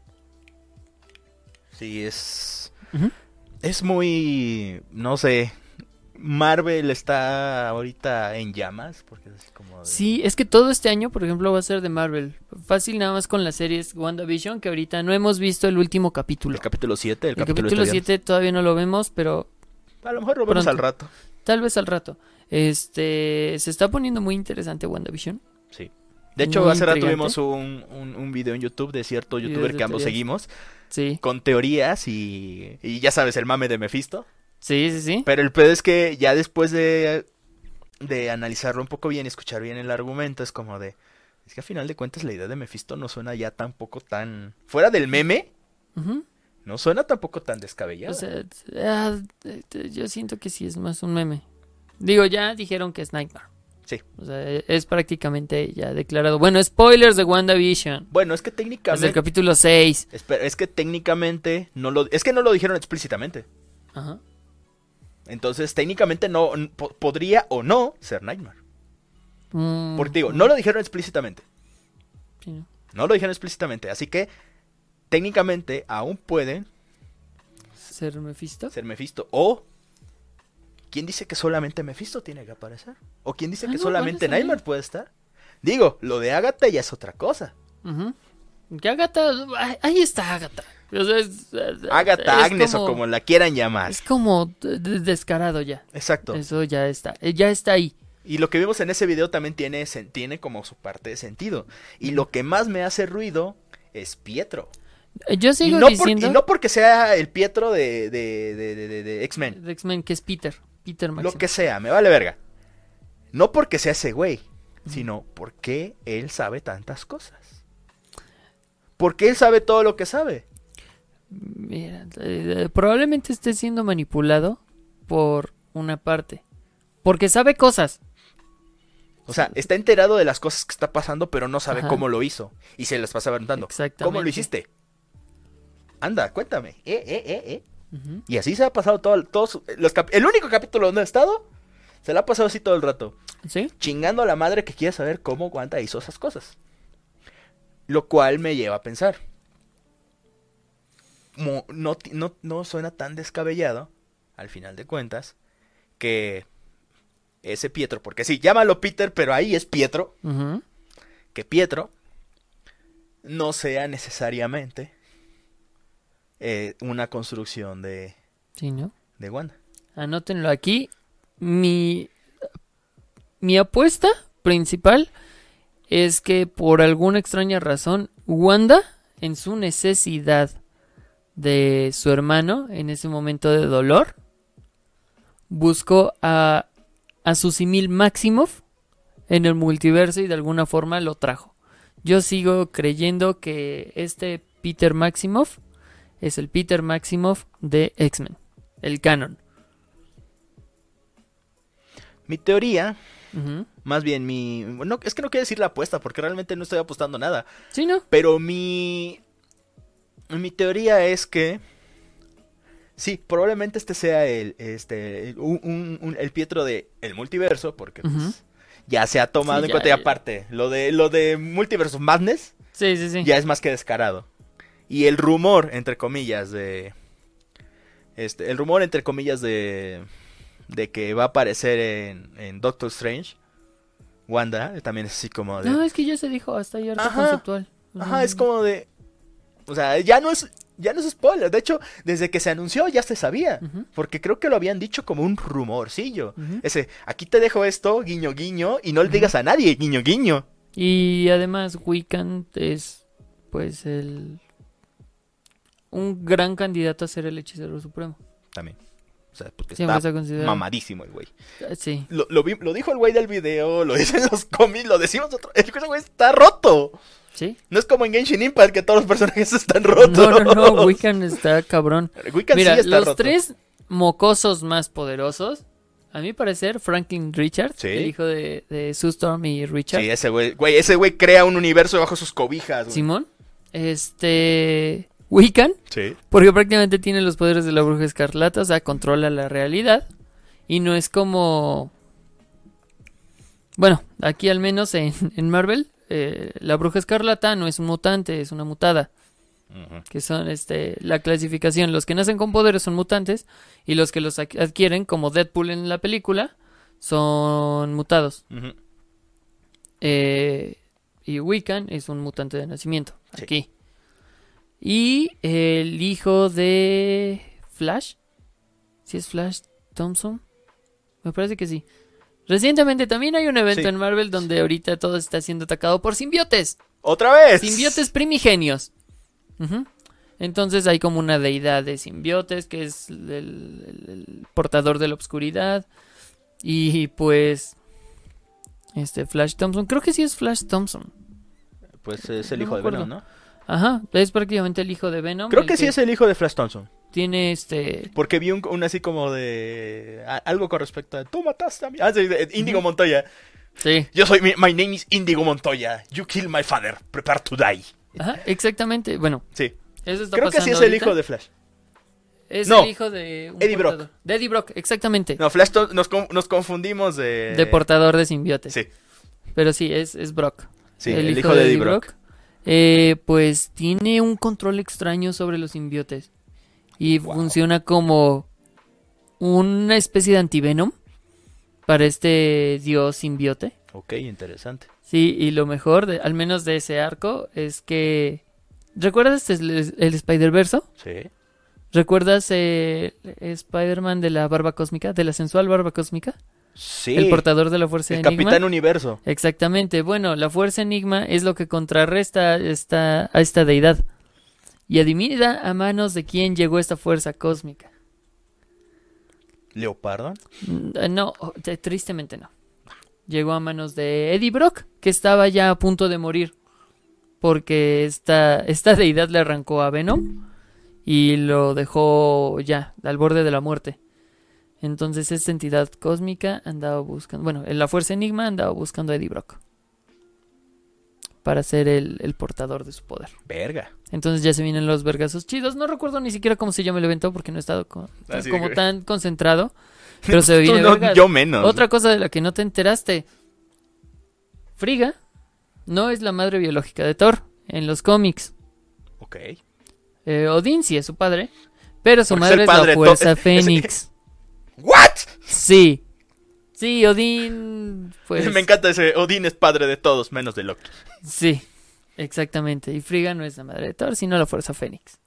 Sí, es... Es muy... No sé. Marvel está ahorita en llamas. Porque es así como... de- Sí, es que todo este año, por ejemplo, va a ser de Marvel. Fácil nada más con las series WandaVision, que ahorita no hemos visto el último capítulo. El capítulo 7. El, El capítulo, capítulo italiano. 7 todavía no lo vemos, pero A lo mejor lo vemos Pronto. al rato. tal vez al rato. Este, se está poniendo muy interesante WandaVision. Sí. De hecho, Muy hace rato tuvimos un, un, un video en YouTube de cierto youtuber de que ambos teorías. seguimos. Sí, Con teorías y... Y ya sabes, el mame de Mephisto. Sí, sí, sí. Pero el pedo es que ya después de, de analizarlo un poco bien y escuchar bien el argumento, es como de... Es que a final de cuentas la idea de Mephisto no suena ya tampoco tan... Fuera del meme, Ujú. no suena tampoco tan descabellado. O sea, ah, yo siento que sí es más un meme. Digo, ya dijeron que es Nightmare. Sí. O sea, e- es prácticamente ya declarado. Bueno, spoilers de WandaVision. bueno, es que Desde el técnicamente... capítulo 6. espera, es que técnicamente no lo... Es que no lo dijeron explícitamente. Ajá. Entonces técnicamente no... po- podría o no ser Nightmare. Mm, Porque digo, no lo dijeron explícitamente. Sí, ¿no? Lo dijeron explícitamente. Así que, técnicamente, aún pueden ¿Ser Mephisto? ser Mephisto. O, ¿quién dice que solamente Mephisto tiene que aparecer? ¿O quién dice Ah, que no, solamente. Nightmare puede estar? Digo, lo de Agatha ya es otra cosa. Que Agatha, ahí está Agatha. O sea, es- Agatha, es Agnes o como la quieran llamar. Es como de- de- descarado ya. Exacto. Eso ya está. eh, Ya está ahí. Y lo que vimos en ese video también tiene, tiene como su parte de sentido. Y lo que más me hace ruido es Pietro. Eh, Yo Y sigo no, por- diciendo y no porque sea el Pietro de, de, de, de- X-Men. de X-Men que es Peter. Peter. Lo que sea, me vale verga. No porque sea ese güey, sino porque él sabe tantas cosas. Porque él sabe todo lo que sabe. Mira, eh, probablemente esté siendo manipulado por una parte. Porque sabe cosas. O sea, está enterado de las cosas que está pasando, pero no sabe Ajá. cómo lo hizo. Y se las pasa preguntando. ¿Cómo lo hiciste? Anda, cuéntame. Eh, eh, eh, eh. Y así se ha pasado todo, todos los el único capítulo donde ha estado, se la ha pasado así todo el rato. ¿Sí? Chingando a la madre que quiere saber cómo Wanda hizo esas cosas. Lo cual me lleva a pensar. No, ti- no, no suena tan descabellado, al final de cuentas, que ese Pietro, porque sí, llámalo Peter, pero ahí es Pietro, que Pietro no sea necesariamente eh, una construcción de, Sí, ¿no? de Wanda. Anótenlo aquí. Mi, mi apuesta principal es que por alguna extraña razón, Wanda, en su necesidad de su hermano, en ese momento de dolor, buscó a, a su simil Maximoff en el multiverso y de alguna forma lo trajo. Yo sigo creyendo que este Peter Maximoff es el Peter Maximoff de X-Men, el canon. Mi teoría, más bien mi... No, es que no quiero decir la apuesta, porque realmente no estoy apostando nada. Sí, ¿no? Pero mi... Mi teoría es que... Sí, probablemente este sea el, este, un, un- un- el Pietro de el multiverso, porque pues, ya se ha tomado Sí, en ya, cuenta y aparte. Lo de, lo de Multiverso Madness Sí, sí, sí. ya es más que descarado. Y el rumor, entre comillas, de... Este, el rumor, entre comillas, de... De que va a aparecer en, en Doctor Strange. Wanda, también es así como de... No, es que ya se dijo, hasta harto Ajá. conceptual. Ajá, es como de... O sea, ya no es... Ya no es spoiler. De hecho, desde que se anunció ya se sabía. Porque creo que lo habían dicho como un rumorcillo. Ese, aquí te dejo esto, guiño, guiño, y no le digas a nadie, guiño, guiño. Y además, Wiccan es, pues, el. Un gran candidato a ser el hechicero supremo. También. O sea, porque Siempre está mamadísimo el güey. Ah, Sí. Lo, lo, vi- lo dijo el güey del video, lo dicen los cómics, lo decimos otro. El güey está roto. Sí. No es como en Genshin Impact que todos los personajes están rotos. No, no, no. Wiccan está cabrón. Wiccan Mira, sí está los roto. tres mocosos más poderosos. A mi parecer, Franklin Richards, Sí. el hijo de, de Sue Storm y Richard. Sí, ese güey, güey, ese güey crea un universo bajo sus cobijas. güey. Simón. Este. Wiccan. Sí. Porque prácticamente tiene los poderes de la bruja escarlata, o sea, controla la realidad. Y no es como... Bueno, aquí al menos en, en Marvel, eh, la bruja escarlata no es un mutante, es una mutada. Que son este, la clasificación. Los que nacen con poderes son mutantes. Y los que los adquieren, como Deadpool en la película, son mutados. Eh, y Wiccan es un mutante de nacimiento. Sí. Aquí. Y el hijo de Flash. ¿Sí es Flash Thompson? Me parece que sí. Recientemente también hay un evento Sí. en Marvel donde ahorita todo está siendo atacado por simbiotes. ¡Otra vez! Simbiotes primigenios. Entonces hay como una deidad de simbiotes que es el, el- el portador de la oscuridad. Y pues... Este Flash Thompson. Creo que sí es Flash Thompson. Pues es el No hijo de. Venom, ¿no? Ajá, es prácticamente el hijo de Venom. Creo que sí es el hijo de Flash Thompson. Tiene este. Porque vi un, un así como de... a- algo con respecto a... Tú mataste a mi... Ah, sí, Índigo Ujú. Montoya. Sí. Yo soy... mi- My name is Índigo Montoya. You kill my father. Prepare to die. Ajá, exactamente. Bueno, Sí. eso está Creo que sí es el hijo de Flash. Es No. el hijo de. un Eddie Brock. De Eddie Brock, exactamente. No, Flash nos, nos confundimos de... De portador de simbiotes. Sí, Pero sí, es, es Brock. sí, el, hijo, de Eddie Brock. Eh, pues tiene un control extraño sobre los simbiotes. Y Wow. funciona como una especie de antivenom para este dios simbiote. Ok, interesante. Sí, y lo mejor, de- al menos de ese arco, es que... ¿Recuerdas el, el Spider-Verso? Sí. ¿Recuerdas eh, Spider-Man de la barba cósmica? ¿De la sensual barba cósmica? Sí. El portador de la fuerza El Enigma. Capitán Universo. Exactamente. Bueno, la fuerza Enigma es lo que contrarresta esta, a esta deidad. Y adivina a manos de quién llegó esta fuerza cósmica. Leopardo. Mm, No, tristemente no. Llegó a manos de Eddie Brock, que estaba ya a punto de morir. Porque esta, esta deidad le arrancó a Venom y lo dejó ya al borde de la muerte. Entonces esta entidad cósmica andaba buscando, bueno, en la fuerza Enigma andaba buscando a Eddie Brock. Para ser el, el portador de su poder. Verga. Entonces ya se vienen los vergazos chidos. No recuerdo ni siquiera cómo se llama el evento porque no he estado Así como que- tan concentrado. Pero se viene no, vergas. yo menos. Otra cosa de la que no te enteraste. Friga no es la madre biológica de Thor en los cómics. Ok. Eh, Odín sí es su padre, pero su Porque es madre es, de la fuerza Es- es- Fénix. ¿What? Sí. Sí, Odín pues Me encanta ese. Odín es padre de todos, menos de Loki. Sí. Exactamente. Y Friga no es la madre de Thor, sino la fuerza Fénix.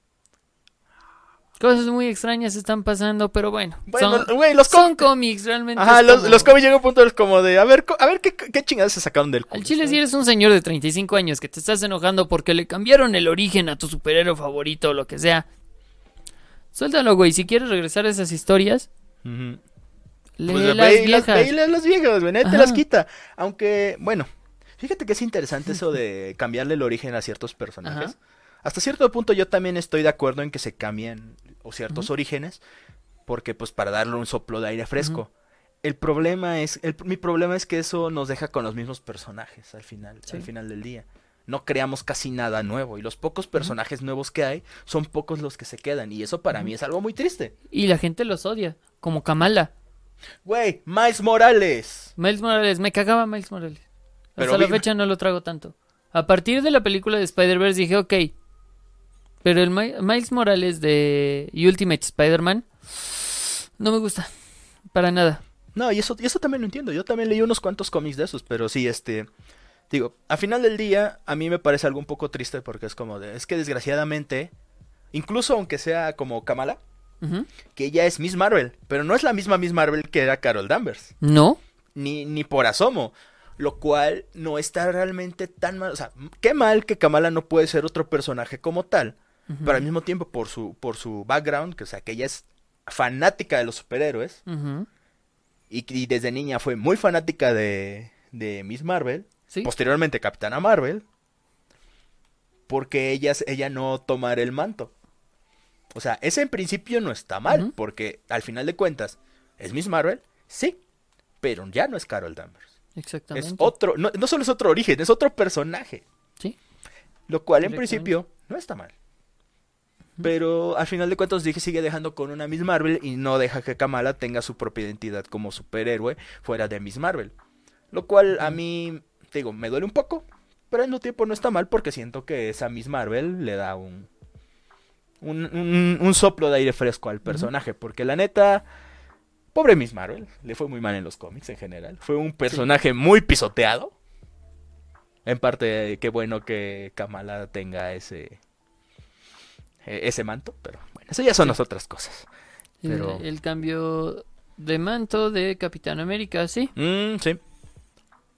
Cosas muy extrañas están pasando, pero bueno. Bueno, son, los son cómics. realmente. Ajá, los, como- los cómics llegan a un punto como de. A ver, a ver qué, qué chingadas se sacaron del Al cómic, chile, si eres un señor de 35 años que te estás enojando porque le cambiaron el origen a tu superhéroe favorito o lo que sea, suéltalo, güey. Si quieres regresar a esas historias, Lee Pues, las ve y las- viejas. ve las viejas, güey, te las quita. Aunque, bueno, fíjate que es interesante eso de cambiarle el origen a ciertos personajes. Ajá. Hasta cierto punto yo también estoy de acuerdo en que se cambien o ciertos orígenes, porque pues para darle un soplo de aire fresco. El problema es, el- mi problema es que eso nos deja con los mismos personajes al final, Sí. al final del día. No creamos casi nada nuevo y los pocos personajes nuevos que hay son pocos los que se quedan y eso para mí es algo muy triste. Y la gente los odia, como Kamala. Güey, Miles Morales. Miles Morales, me cagaba Miles Morales. Pero Hasta la fecha no lo trago tanto. A partir de la película de Spider-Verse dije, ok. Pero el Mi- Miles Morales de Ultimate Spider-Man no me gusta. Para nada. No, y eso, y eso también lo entiendo. Yo también leí unos cuantos cómics de esos, pero sí, este. Digo, a final del día, a mí me parece algo un poco triste porque es como de. Es que desgraciadamente, incluso aunque sea como Kamala, que ella es Miss Marvel, pero no es la misma Miss Marvel que era Carol Danvers, No. ni, ni por asomo. Lo cual no está realmente tan mal. O sea, qué mal que Kamala no puede ser otro personaje como tal. Pero al mismo tiempo, por su, por su background, que o sea, que ella es fanática de los superhéroes. Y, y desde niña fue muy fanática de, de Miss Marvel. Sí. Posteriormente Capitana Marvel. Porque ella, ella no tomar el manto. O sea, ese en principio no está mal. Porque al final de cuentas, ¿es Miss Marvel? Sí. Pero ya no es Carol Danvers. Exactamente. Es otro, no, no solo es otro origen, es otro personaje. Sí. Lo cual en principio no está mal. Pero al final de cuentas dije sigue dejando con una Miss Marvel y no deja que Kamala tenga su propia identidad como superhéroe fuera de Miss Marvel. Lo cual a mí, te digo, me duele un poco, pero al mismo tiempo no está mal porque siento que esa Miss Marvel le da un, un, un- un soplo de aire fresco al personaje. Porque la neta, pobre Miss Marvel, le fue muy mal en los cómics en general. Fue un personaje muy pisoteado. En parte, qué bueno que Kamala tenga ese e- ese manto, pero bueno, eso ya son las otras cosas. El- Pero- El, cambio de manto de Capitán América, sí. Mm, sí.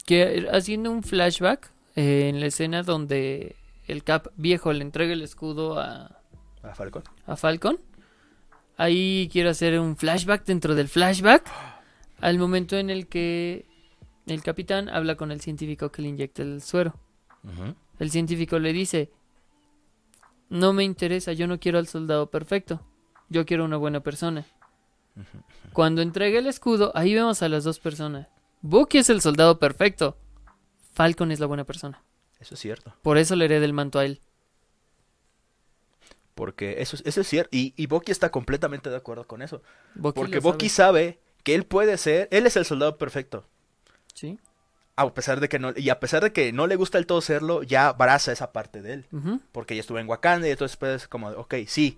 Que haciendo un flashback eh, en la escena donde el Cap viejo le entrega el escudo a, A Falcon. a Falcon. Ahí quiero hacer un flashback dentro del flashback. Al momento en el que el capitán habla con el científico que le inyecta el suero. El científico le dice, no me interesa, yo no quiero al soldado perfecto, yo quiero una buena persona. Cuando entrega el escudo, ahí vemos a las dos personas. Bucky es el soldado perfecto, Falcon es la buena persona. Eso es cierto. Por eso le hereda el manto a él. Porque eso, es- eso es cierto. Y, y Bucky está completamente de acuerdo con eso. Bucky Porque Bucky sabe. sabe que él puede ser, él es el soldado perfecto. Sí. a pesar de que no, y a pesar de que no le gusta el todo serlo, ya abraza esa parte de él. Porque ya estuvo en Wakanda y entonces pues como, ok, sí,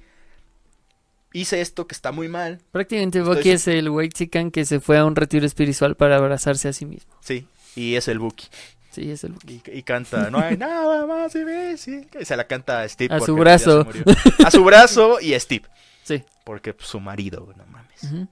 hice esto que está muy mal, Prácticamente Bucky es el white chican que se fue a un retiro espiritual para abrazarse a sí mismo. sí, y es el Buki. Sí, es el Bucky. Y, y canta, no hay nada más difícil. Y se la canta a Steve. A su brazo. A su brazo y a Steve. Sí. Porque pues, su marido, no mames.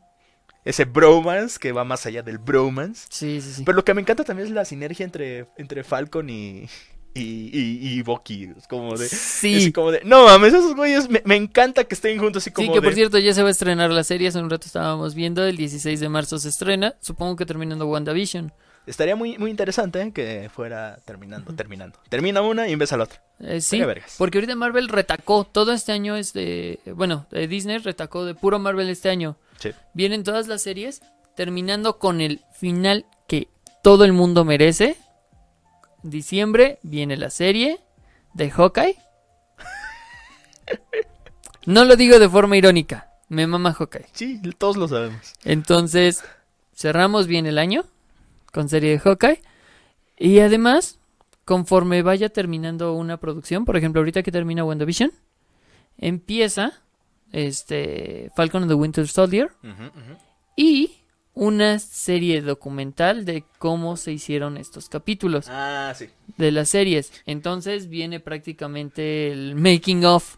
Ese bromance que va más allá del bromance. Sí, sí, sí. Pero lo que me encanta también es la sinergia entre, entre Falcon y, y, y, y Bucky. Es como de... Sí. Es como de, no mames, esos güeyes me, me encanta que estén juntos así como Sí, que por cierto ya se va a estrenar la serie, hace un rato estábamos viendo, el 16 de marzo se estrena, supongo que terminando WandaVision. Estaría muy, muy interesante ¿eh? que fuera terminando, terminando. Termina una y empieza la otra. Eh, sí, porque ahorita Marvel retacó, todo este año es de, bueno, de Disney retacó de puro Marvel este año. Sí. Vienen todas las series, terminando con el final que todo el mundo merece. Diciembre viene la serie de Hawkeye. No lo digo de forma irónica, me mama Hawkeye. Sí, todos lo sabemos. Entonces, cerramos bien el año con serie de Hawkeye. Y además, conforme vaya terminando una producción, por ejemplo, ahorita que termina WandaVision, empieza este Falcon and the Winter Soldier y una serie documental de cómo se hicieron estos capítulos Ah, sí. de las series. Entonces viene prácticamente el making of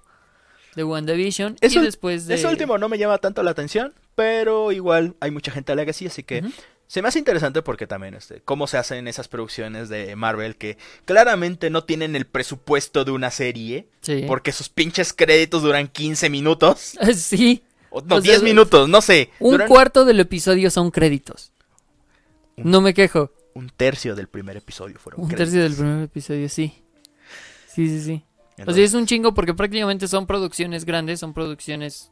de WandaVision Eso- y después de Eso último no me llama tanto la atención, pero igual hay mucha gente alega así, así que se me hace interesante porque también este, cómo se hacen esas producciones de Marvel que claramente no tienen el presupuesto de una serie, Sí. porque sus pinches créditos duran 15 minutos, sí, o no, O sea, 10 minutos, no sé, un cuarto del episodio son créditos. No me quejo. un tercio del primer episodio fueron Un créditos. tercio del primer episodio, sí. Sí, sí, sí. O sea, es un chingo porque prácticamente son producciones grandes, son producciones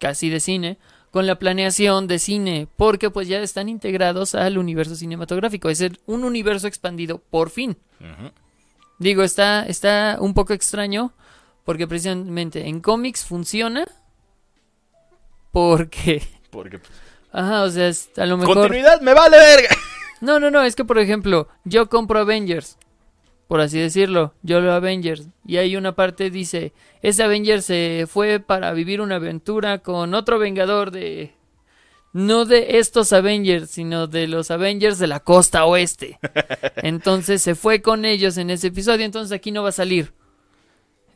casi de cine, con la planeación de cine, porque pues ya están integrados al universo cinematográfico. Es un universo expandido, por fin. Digo, está, está un poco extraño, porque precisamente en cómics funciona, porque... Porque pues, Ajá, o sea, es- a lo mejor... continuidad me vale verga. No, no, no, es que por ejemplo, yo compro Avengers, por así decirlo, yo lo Avengers, y hay una parte dice, ese Avengers se fue para vivir una aventura con otro Vengador de... No de estos Avengers, sino de los Avengers de la costa oeste. Entonces se fue con ellos en ese episodio, entonces aquí no va a salir.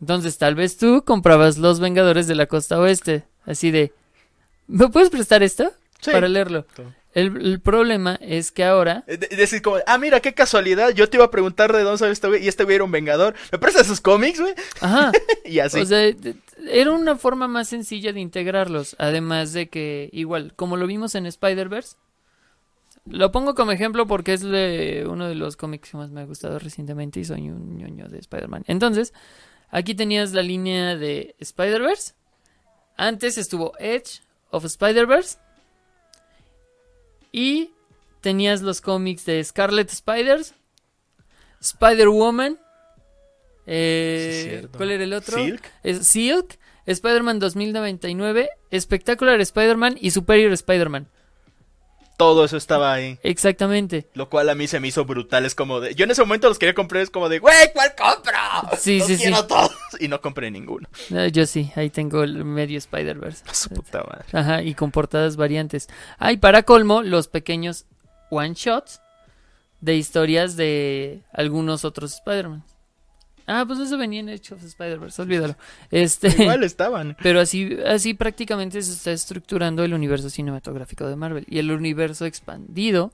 Entonces tal vez tú comprabas los Vengadores de la costa oeste, así de... ¿Me puedes prestar esto? Sí. Para leerlo. El, el problema es que ahora Eh, de- decir como, ah, mira, qué casualidad, yo te iba a preguntar de dónde sabe este güey, y este güey era un vengador. ¿Me prestas sus cómics, güey? Ajá. Y así. O sea, era una forma más sencilla de integrarlos. Además de que, igual, como lo vimos en Spider-Verse, lo pongo como ejemplo porque es de uno de los cómics que más me ha gustado recientemente y soy un ñoño de Spider-Man. Entonces, aquí tenías la línea de Spider-Verse. Antes estuvo Edge of Spider-Verse. Y tenías los cómics de Scarlet Spiders, Spider-Woman. eh, Sí. ¿Cuál era el otro? Silk. Es Silk, Spider-Man 2099, Spectacular Spider-Man y Superior Spider-Man. Todo eso estaba ahí. Exactamente. Lo cual a mí se me hizo brutal. Es como de. Yo en ese momento los quería comprar. Es como de, güey, ¿cuál compro? Sí, Los sí, quiero sí. todos. Y no compré ninguno. Yo sí, ahí tengo el medio Spider-Verse. Su puta madre. Ajá, y con portadas variantes. Ah, y para colmo, los pequeños one-shots de historias de algunos otros Spider-Man. Ah, pues eso venía en Edge of Spider-Verse, olvídalo. Este, Igual estaban. pero así, así prácticamente se está estructurando el universo cinematográfico de Marvel y el universo expandido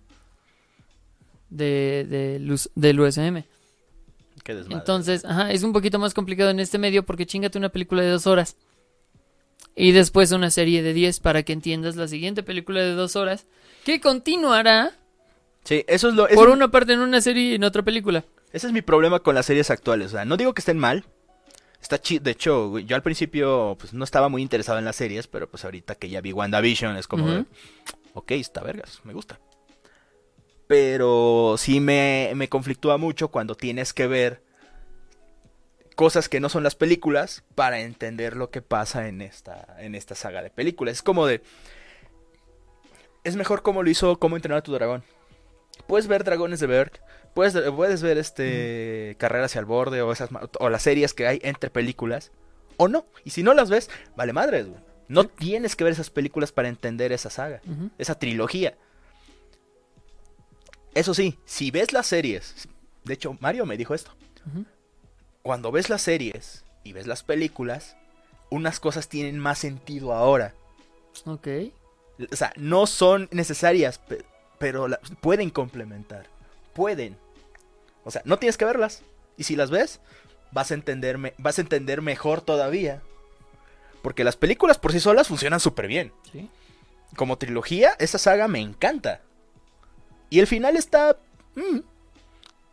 de, de luz- del USM. Qué desmadre. Entonces, ajá, es un poquito más complicado en este medio porque chingate una película de dos horas. Y después una serie de 10 para que entiendas la siguiente película de dos horas. Que continuará Sí, eso es lo. por una parte en una serie y en otra película. Ese es mi problema con las series actuales. O sea, no digo que estén mal. Está chido. De hecho, yo al principio pues no estaba muy interesado en las series, pero pues ahorita que ya vi WandaVision es como Ujú. ok, está vergas, me gusta. Pero sí me, me conflictúa mucho cuando tienes que ver cosas que no son las películas para entender lo que pasa en esta, en esta saga de películas. Es como de... Es mejor como lo hizo Cómo entrenar a tu dragón. Puedes ver Dragones de Berg, Puedes, puedes ver este Carrera hacia el borde o esas o las series que hay entre películas o no. Y si no las ves, vale madres, güey. No tienes que ver esas películas para entender esa saga, esa trilogía. Eso sí, si ves las series, de hecho Mario me dijo esto. Cuando ves las series y ves las películas, unas cosas tienen más sentido ahora. Ok. O sea, no son necesarias, pe- pero la- pueden complementar. Pueden. O sea, no tienes que verlas. Y si las ves, vas a entenderme, vas a entender mejor todavía. Porque las películas por sí solas funcionan súper bien. Sí. Como trilogía, esa saga me encanta. Y el final está... mm.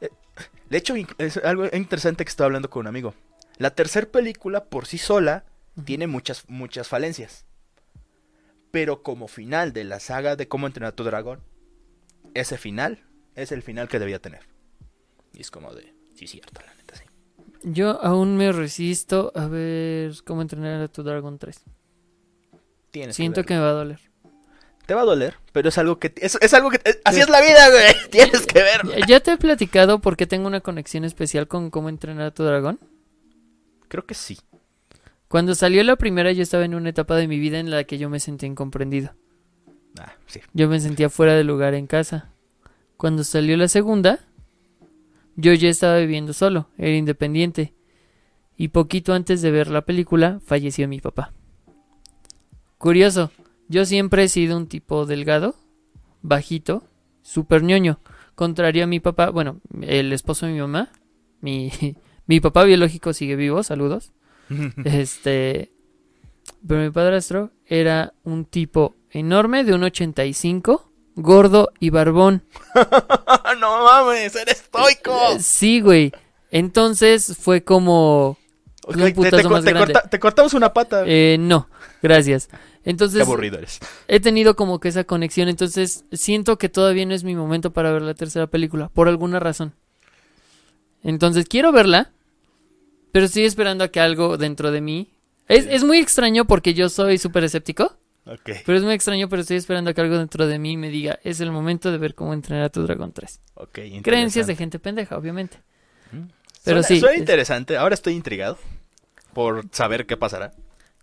Eh, De hecho, es algo interesante que estaba hablando con un amigo. La tercera película por sí sola tiene muchas, muchas falencias. Pero como final de la saga de cómo entrenar a tu dragón, ese final es el final que debía tener. Y es como de... Sí, cierto, la neta, sí. Yo aún me resisto a ver cómo entrenar a tu Dragon 3. Tienes Siento que, que me va a doler. Te va a doler, pero es algo que... Es, es algo que... es- así es la vida, güey. Tienes que verlo. Ya- te he platicado porque tengo una conexión especial con cómo entrenar a tu dragón. Creo que sí. Cuando salió la primera yo estaba en una etapa de mi vida en la que yo me sentía incomprendido. Ah, sí. Yo me sentía fuera de lugar en casa. Cuando salió la segunda, yo ya estaba viviendo solo, era independiente. Y poquito antes de ver la película, falleció mi papá. Curioso, yo siempre he sido un tipo delgado, bajito, súper ñoño. Contrario a mi papá, bueno, el esposo de mi mamá, mi, mi papá biológico sigue vivo, saludos. Este. Pero mi padrastro era un tipo enorme de un 85, gordo y barbón. no mames, eres estoico. Eh, Sí, güey. Entonces fue como. Ok, un te, te putazo co- más te grande. corta- te cortamos una pata. Eh, no, gracias. Qué Entonces aburrido eres. he tenido como que esa conexión. Entonces siento que todavía no es mi momento para ver la tercera película, por alguna razón. Entonces quiero verla, pero estoy esperando a que algo dentro de mí. Es, es muy extraño porque yo soy súper escéptico. Pero es muy extraño, pero estoy esperando a que algo dentro de mí me diga, es el momento de ver cómo entrenar a tu dragón 3. Ok, Creencias de gente pendeja, obviamente. Mm. Pero Suena- sí. Suena interesante. Ahora estoy intrigado por saber qué pasará.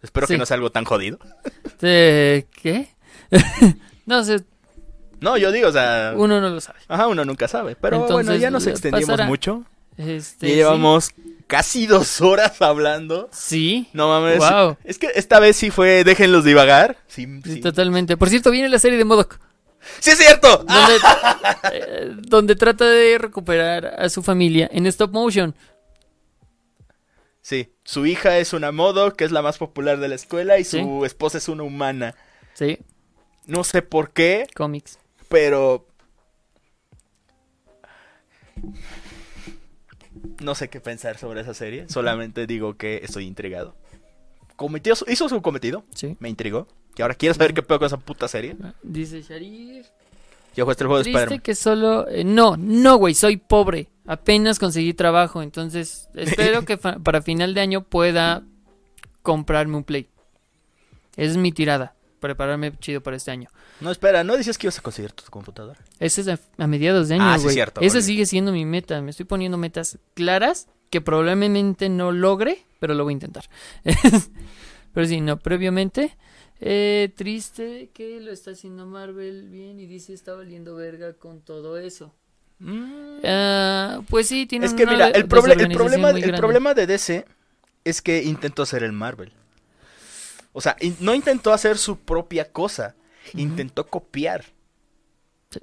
Espero Sí. que no sea algo tan jodido. Eh, ¿Qué? no sé, No, yo digo, o sea. uno no lo sabe. Ajá, uno nunca sabe. Pero Entonces, bueno, ya nos le extendimos pasará. mucho. Este, Ya llevamos casi dos horas hablando. Sí, No mames. Wow. Es que esta vez sí fue déjenlos divagar. Sí, sí, sí. totalmente. Por cierto, viene la serie de Modoc, ¡Sí es cierto! donde, eh, donde trata de recuperar a su familia en stop motion. Sí, su hija es una modo, que es la más popular de la escuela, y Sí. su esposa es una humana. Sí, No sé por qué, cómics. pero... No sé qué pensar sobre esa serie, solamente digo que estoy intrigado. Cometió su- hizo su cometido, Sí. me intrigó. Y ahora quiero saber qué pedo con esa puta serie. Dice Sharif. Yo jugué este juego de Triste Spider-Man. que solo... eh, no, no, güey, soy pobre. Apenas conseguí trabajo, entonces espero que fa- para final de año pueda comprarme un Play. Esa es mi tirada. Prepararme chido para este año. No, espera, ¿no decías que ibas a conseguir tu computadora? Ese es a, a mediados de año, Ah, sí, cierto, Esa sigue siendo mi meta. Me estoy poniendo metas claras que probablemente no logre, pero lo voy a intentar. pero sí, no, previamente. eh, triste que lo está haciendo Marvel bien y dice está valiendo verga con todo eso. Mm. Ah, pues sí, tiene Es que una mira, el, proble- el problema, el problema de DC es que intentó hacer el Marvel. O sea, no intentó hacer su propia cosa, intentó copiar. Sí.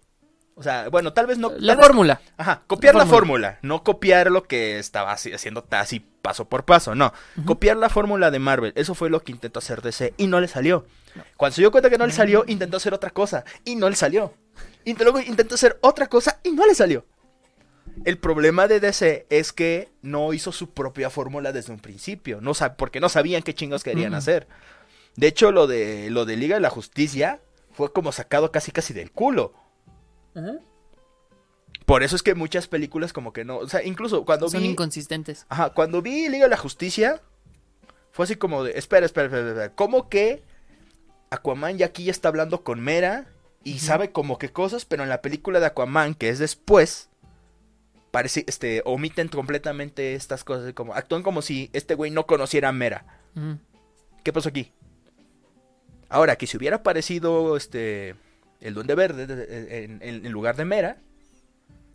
O sea, bueno, tal vez no... La vez- fórmula. Ajá, copiar la la fórmula, no copiar lo que estaba haci- haciendo así paso por paso, no. Copiar la fórmula de Marvel, eso fue lo que intentó hacer DC y no le salió. Cuando se dio cuenta que no le salió, intentó hacer otra cosa y no le salió. Y luego intentó hacer otra cosa y no le salió. El problema de DC es que no hizo su propia fórmula desde un principio, no sab- porque no sabían qué chingos querían hacer. De hecho, lo de lo de Liga de la Justicia fue como sacado casi casi del culo. Por eso es que muchas películas como que no, o sea, incluso cuando Son vi inconsistentes. Ajá, cuando vi Liga de la Justicia, fue así como de, espera, espera, espera, espera, ¿cómo que Aquaman ya aquí ya está hablando con Mera y sabe como que cosas, pero en la película de Aquaman, que es después, parece, este, omiten completamente estas cosas, como actúan como si este güey no conociera a Mera. ¿Qué pasó aquí? Ahora, que si hubiera aparecido este el Duende Verde de- de- en, en- en lugar de Mera,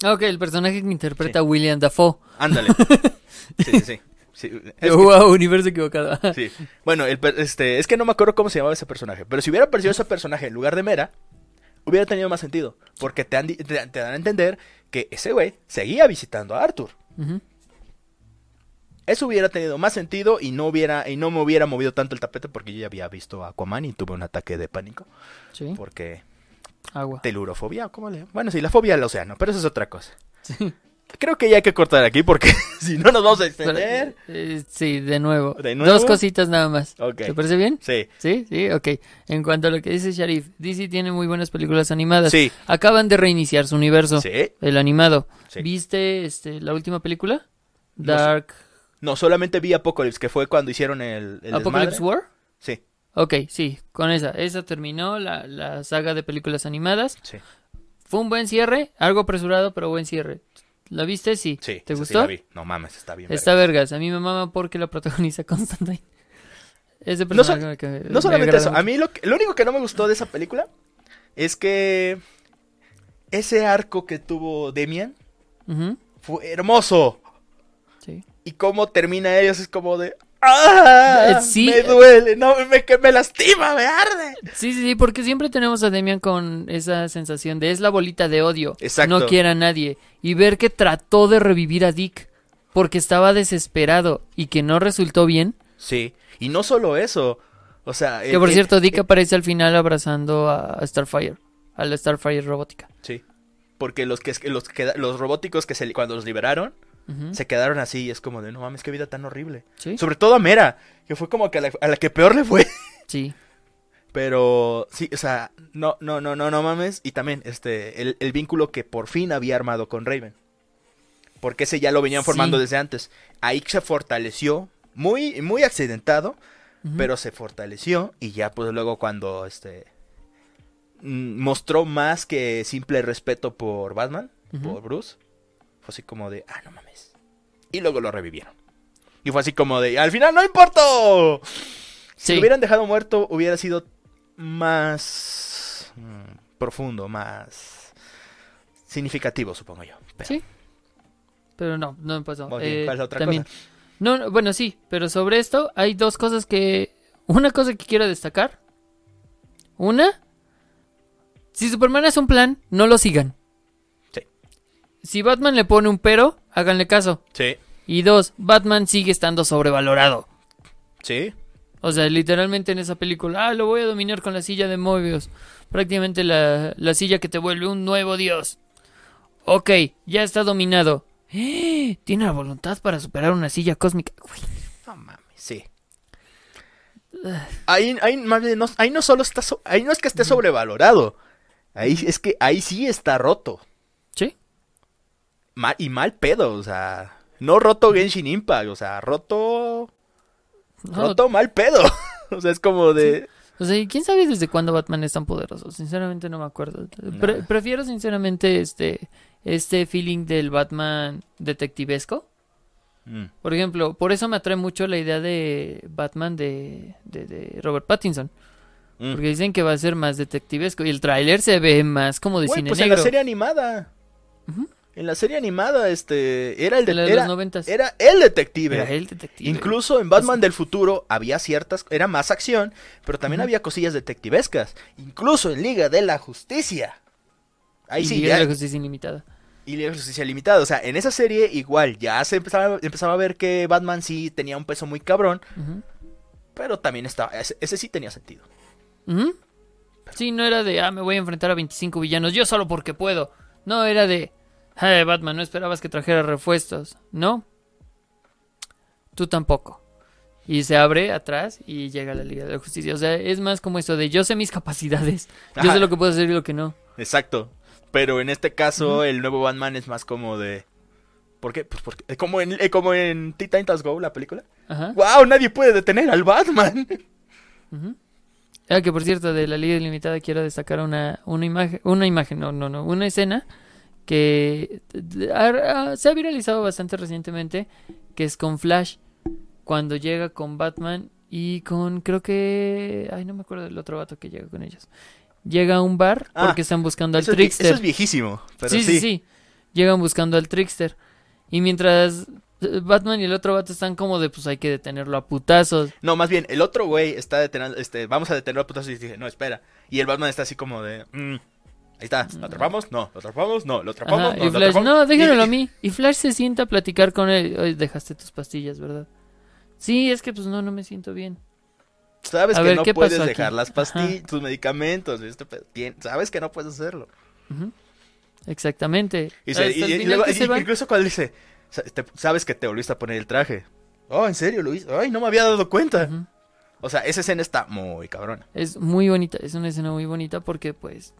Ok, el personaje que interpreta William Dafoe. ándale. sí, sí, sí. Sí, es que- wow, universo equivocado. sí. Bueno, el este, es que no me acuerdo cómo se llamaba ese personaje, pero si hubiera aparecido ese personaje en lugar de Mera, hubiera tenido más sentido, porque te, han te- te dan a entender que ese güey seguía visitando a Arthur. Ujú. Eso hubiera tenido más sentido y no hubiera y no me hubiera movido tanto el tapete porque yo ya había visto a Aquaman y tuve un ataque de pánico Sí, porque agua. telurofobia, ¿cómo le? Bueno, sí, la fobia al océano, pero eso es otra cosa. Sí. Creo que ya hay que cortar aquí porque si no nos vamos a extender. eh, sí, de nuevo. ¿De nuevo? Dos cositas nada más. ¿Te parece bien? Sí. Sí, sí, ok. En cuanto a lo que dice Sharif, DC tiene muy buenas películas animadas. Sí. Acaban de reiniciar su universo, Sí. el animado. Sí. ¿Viste este, la última película? No Dark No, solamente vi Apocalypse, que fue cuando hicieron el, el Apocalypse desmadre. War. Sí, Ok, sí, con esa. Esa terminó la, la saga de películas animadas. sí. Fue un buen cierre, algo apresurado, pero buen cierre. ¿La viste? Sí. Sí, ¿Te esa sí gustó? la vi. No mames, está bien. Está verga. vergas. A mí me mama porque la protagoniza Constantine. Ese No, so- personaje me no me solamente eso, a mí lo, que- lo único que no me gustó de esa película es que ese arco que tuvo Demian fue hermoso. Sí. Y cómo termina ellos es como de... ¡Ah! Eh, sí. Me duele, no, me, que me lastima, me arde. Sí, sí, sí, porque siempre tenemos a Demian con esa sensación de es la bolita de odio. Exacto. No quiere a nadie. Y ver que trató de revivir a Dick porque estaba desesperado y que no resultó bien. Sí, y no solo eso. O sea... Que eh, por eh, cierto, Dick aparece al final abrazando a Starfire. A la Starfire robótica. Sí. Porque los que los, que, los robóticos que se, cuando los liberaron Se quedaron así y es como de no mames, qué vida tan horrible. Sí, Sobre todo a Mera, que fue como que a la, a la que peor le fue. sí. Pero sí, o sea, no, no, no, no, no mames. Y también este, el, el vínculo que por fin había armado con Raven. Porque ese ya lo venían formando Sí. desde antes. Ahí se fortaleció, muy, muy accidentado, pero se fortaleció. Y ya pues luego cuando este mm, mostró más que simple respeto por Batman, por Bruce, fue así como de, ah, no mames. Y luego lo revivieron. Y fue así como de, al final no importó. Si lo hubieran dejado muerto, hubiera sido más mm, profundo, más significativo, supongo yo. Pero, Sí. Pero no, no me pasó. Bien, Eh, ¿cuál es la otra también- cosa? No, no, bueno, sí, pero sobre esto hay dos cosas que... Una cosa que quiero destacar. Una, si Superman es un plan, no lo sigan. Si Batman le pone un pero, háganle caso. Sí, Y dos, Batman sigue estando sobrevalorado. sí, O sea, literalmente en esa película, ah, lo voy a dominar con la silla de Mobius. Prácticamente la, la silla que te vuelve un nuevo dios. Ok, ya está dominado. ¡Eh! Tiene la voluntad para superar una silla cósmica. Uy, no mames, sí. Ahí, ahí, no, ahí no solo está, so- ahí no es que esté sobrevalorado. Ahí es que ahí sí está roto. Y mal pedo, o sea, no roto Genshin Impact, o sea, roto, No, roto mal pedo. o sea, es como de, O sea, ¿y ¿quién sabe desde cuándo Batman es tan poderoso? Sinceramente no me acuerdo. Pre- prefiero sinceramente este este feeling del Batman detectivesco. Mm, Por ejemplo, por eso me atrae mucho la idea de Batman de, de, de Robert Pattinson. mm. Porque dicen que va a ser más detectivesco. Y el tráiler se ve más como de Güey, cine pues en negro. la serie animada. Ujú. En la serie animada, este, era el de, De era, los noventas. era el detective. Era el detective. Incluso en Batman del futuro había ciertas, era más acción, pero también había cosillas detectivescas. Incluso en Liga de la Justicia. Ahí Y sí, Liga ya, de la Justicia Ilimitada. y Liga de la Justicia Limitada. O sea, en esa serie igual, ya se empezaba, empezaba a ver que Batman sí tenía un peso muy cabrón, pero también estaba, ese, ese sí tenía sentido. Sí, no era de, ah, me voy a enfrentar a 25 villanos, yo solo porque puedo. No, era de, hey, Batman, no esperabas que trajera refuerzos. No. Tú tampoco. Y se abre atrás y llega a la Liga de la Justicia. O sea, es más como eso de, yo sé mis capacidades. Yo Ajá. sé lo que puedo hacer y lo que no. Exacto. Pero en este caso, el nuevo Batman es más como de. ¿Por qué? Pues porque. Como en, eh, como en Teen Titans Go, la película. Ajá. ¡Wow! Nadie puede detener al Batman. Ujú. Ah, que por cierto, de la Liga Ilimitada quiero destacar una, una imagen, una imagen, no, no, no, una escena que se ha viralizado bastante recientemente, que es con Flash, cuando llega con Batman y con, creo que, ay, no me acuerdo del otro vato que llega con ellos. Llega a un bar Ah, porque están buscando al Eso es, Trickster. eso es viejísimo. Pero sí, sí, sí, sí. Llegan buscando al Trickster. Y mientras eh, Batman y el otro vato están como de, pues hay que detenerlo a putazos. No, más bien, el otro güey está deteniendo, este, vamos a detenerlo a putazos y dije, no, espera. Y el Batman está así como de, "Mm, ahí está, ¿lo atrapamos? No, ¿lo atrapamos? No, ¿lo atrapamos? Ajá, No, y ¿lo Flash, atrapamos?". no, déjalo Y- a mí. Y Flash se sienta a platicar con él. Oye, dejaste tus pastillas, ¿verdad? Sí, es que pues no, no me siento bien. Sabes A que ver, no ¿qué puedes dejar aquí? las Ajá. pastillas, tus medicamentos, este sabes que no puedes hacerlo. Exactamente. Y, se- y- y luego, y- incluso cuando dice, "Sa- te- sabes que te volviste a poner el traje. Oh, ¿en serio, Luis? Ay, no me había dado cuenta. O sea, esa escena está muy cabrona. Es muy bonita, es una escena muy bonita porque pues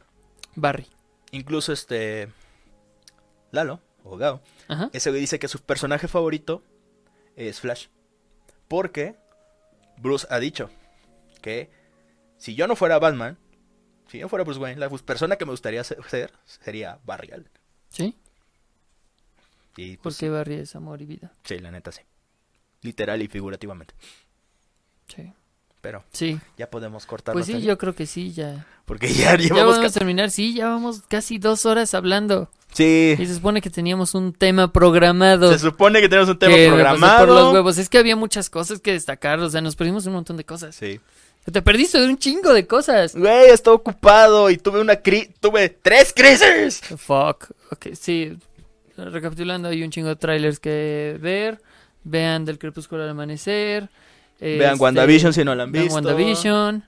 Barry. Incluso este Lalo, o Gao, Ajá. ese güey dice que su personaje favorito es Flash. Porque Bruce ha dicho que si yo no fuera Batman, si yo fuera Bruce Wayne, la persona que me gustaría ser ser sería Barry Allen. ¿Sí? Y pues, Porque Barry es amor y vida. sí, la neta sí. Literal y figurativamente. Sí. Pero Sí. ya podemos cortar. Pues sí, yo creo que sí, ya. Porque ya Ya llevamos... vamos ca- a terminar, sí, ya vamos casi dos horas hablando. Sí. Y se supone que teníamos un tema programado. Se supone que tenemos un tema que pasé programado. por los huevos. Es que había muchas cosas que destacar, o sea, nos perdimos un montón de cosas. Sí. Te perdiste de un chingo de cosas. Güey, estaba ocupado y tuve una cri... Tuve tres crisis. Fuck. Ok, sí. Recapitulando, hay un chingo de trailers que ver. Vean Del Crepúsculo al Amanecer. Vean Este, WandaVision si no la han vean visto. WandaVision.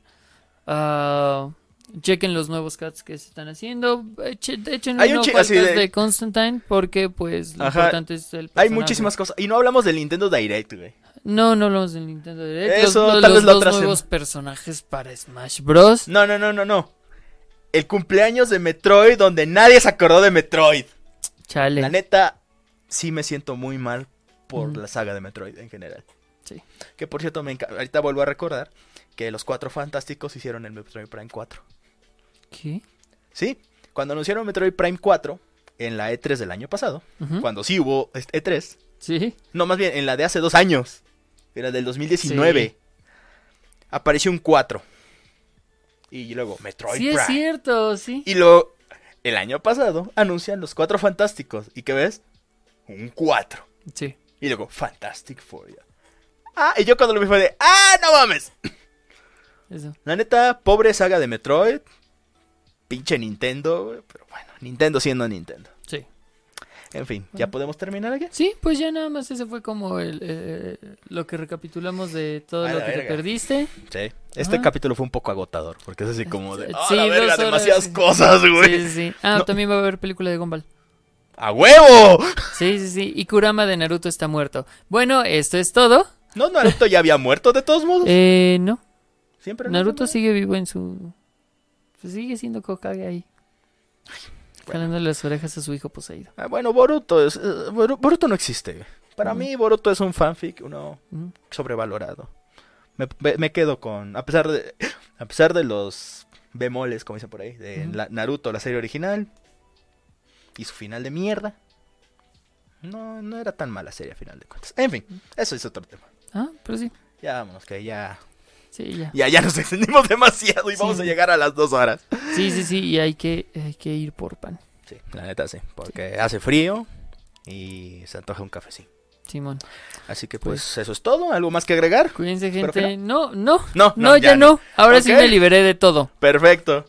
Ah, chequen los nuevos cuts que se están haciendo. Eche- Echen Hay un al así de- de Constantine porque pues lo Ajá. importante es el Hay personaje. muchísimas cosas. Y no hablamos del Nintendo Direct, güey. No, no hablamos del Nintendo Direct. Eso, los, los- tal los vez dos otra nuevos personajes para Smash Bros. No, no, no, no, no. El cumpleaños de Metroid donde nadie se acordó de Metroid. Chale. La neta, sí me siento muy mal por la saga de Metroid en general. Sí. Que por cierto, me ahorita vuelvo a recordar que los cuatro fantásticos hicieron el Metroid Prime 4. ¿Qué? Sí, cuando anunciaron Metroid Prime 4 en la E3 del año pasado, cuando sí hubo este E3, Sí. no, más bien en la de hace dos años, era del 2019, apareció un 4. Y luego Metroid Sí, es Prime. cierto, sí. Y luego, el año pasado, anuncian los cuatro fantásticos. ¿Y qué ves? Un 4. Sí. Y luego, Fantastic Four. Ah, y yo cuando lo vi fue de, ¡ah, no mames! Eso. La neta, pobre saga de Metroid. Pinche Nintendo, pero bueno, Nintendo siendo Nintendo. Sí. En fin, ¿ya podemos terminar aquí? Sí, pues ya nada más ese fue como el, eh, lo que recapitulamos de todo A lo que te perdiste. Sí. Este Ajá. capítulo fue un poco agotador, porque es así como de, ¡ah, Sí, la verga! Demasiadas cosas, güey. Sí, sí, sí. Ah, No. también va a haber película de Gumball. ¡A huevo! Sí, sí, sí. Y Kurama de Naruto está muerto. Bueno, esto es todo. ¿No, Naruto ya había muerto de todos modos? Eh, no. Siempre Naruto sigue vivo en su... pues sigue siendo Kokage ahí. Jalándole las orejas a su hijo poseído. Ah, bueno, Boruto es, eh, Boru- Boruto no existe. Para mí Boruto es un fanfic, uno sobrevalorado. Me, quedo con, a pesar de, a pesar de los bemoles, como dicen por ahí, de la- Naruto, la serie original y su final de mierda. No, no era tan mala serie a final de cuentas. En fin, eso es otro tema. Ah, pero sí. Ya vámonos, que ya, Sí, ya. ya, ya nos extendimos demasiado y Sí. vamos a llegar a las dos horas. Sí, sí, sí. Y hay que, hay que ir por pan. Sí, la neta sí, porque hace frío y se antoja un cafecín. Simón. Así que pues, eso es todo. ¿Algo más que agregar? Cuídense, gente. No, no. No, No, ya, no. Ahora sí me liberé de todo. Perfecto.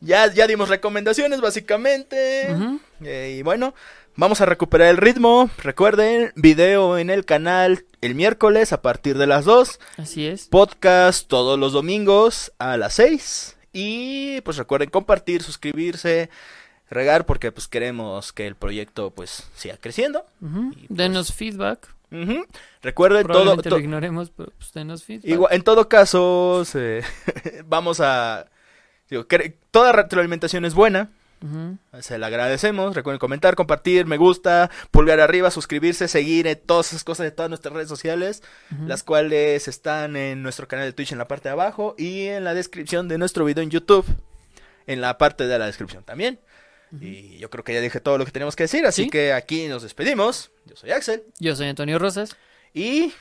Ya, ya dimos recomendaciones básicamente. Eh, y bueno, vamos a recuperar el ritmo. Recuerden, video en el canal el miércoles a partir de las 2. Así es. Podcast todos los domingos a las 6. Y pues recuerden compartir, suscribirse, regar porque pues queremos que el proyecto pues siga creciendo. Y, pues, Denos feedback. Ujú. Recuerden todo, to- lo ignoremos, pero pues denos feedback. Igual, en todo caso, se- vamos a... digo, toda retroalimentación es buena. Se la agradecemos. Recuerden comentar, compartir, me gusta, pulgar arriba, suscribirse, seguir en todas esas cosas de todas nuestras redes sociales, Ujú. las cuales están en nuestro canal de Twitch en la parte de abajo y en la descripción de nuestro video en YouTube, en la parte de la descripción también. Y yo creo que ya dije todo lo que tenemos que decir, así ¿Sí? que aquí nos despedimos. Yo soy Axel. Yo soy Antonio Rosas. Y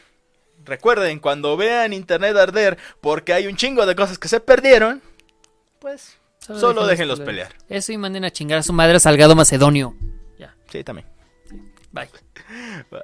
recuerden, cuando vean internet arder porque hay un chingo de cosas que se perdieron, pues solo, déjenlos pelear. Eso y manden a chingar a su madre a Salgado Macedonio. Ya, Sí, también. bye. Bye.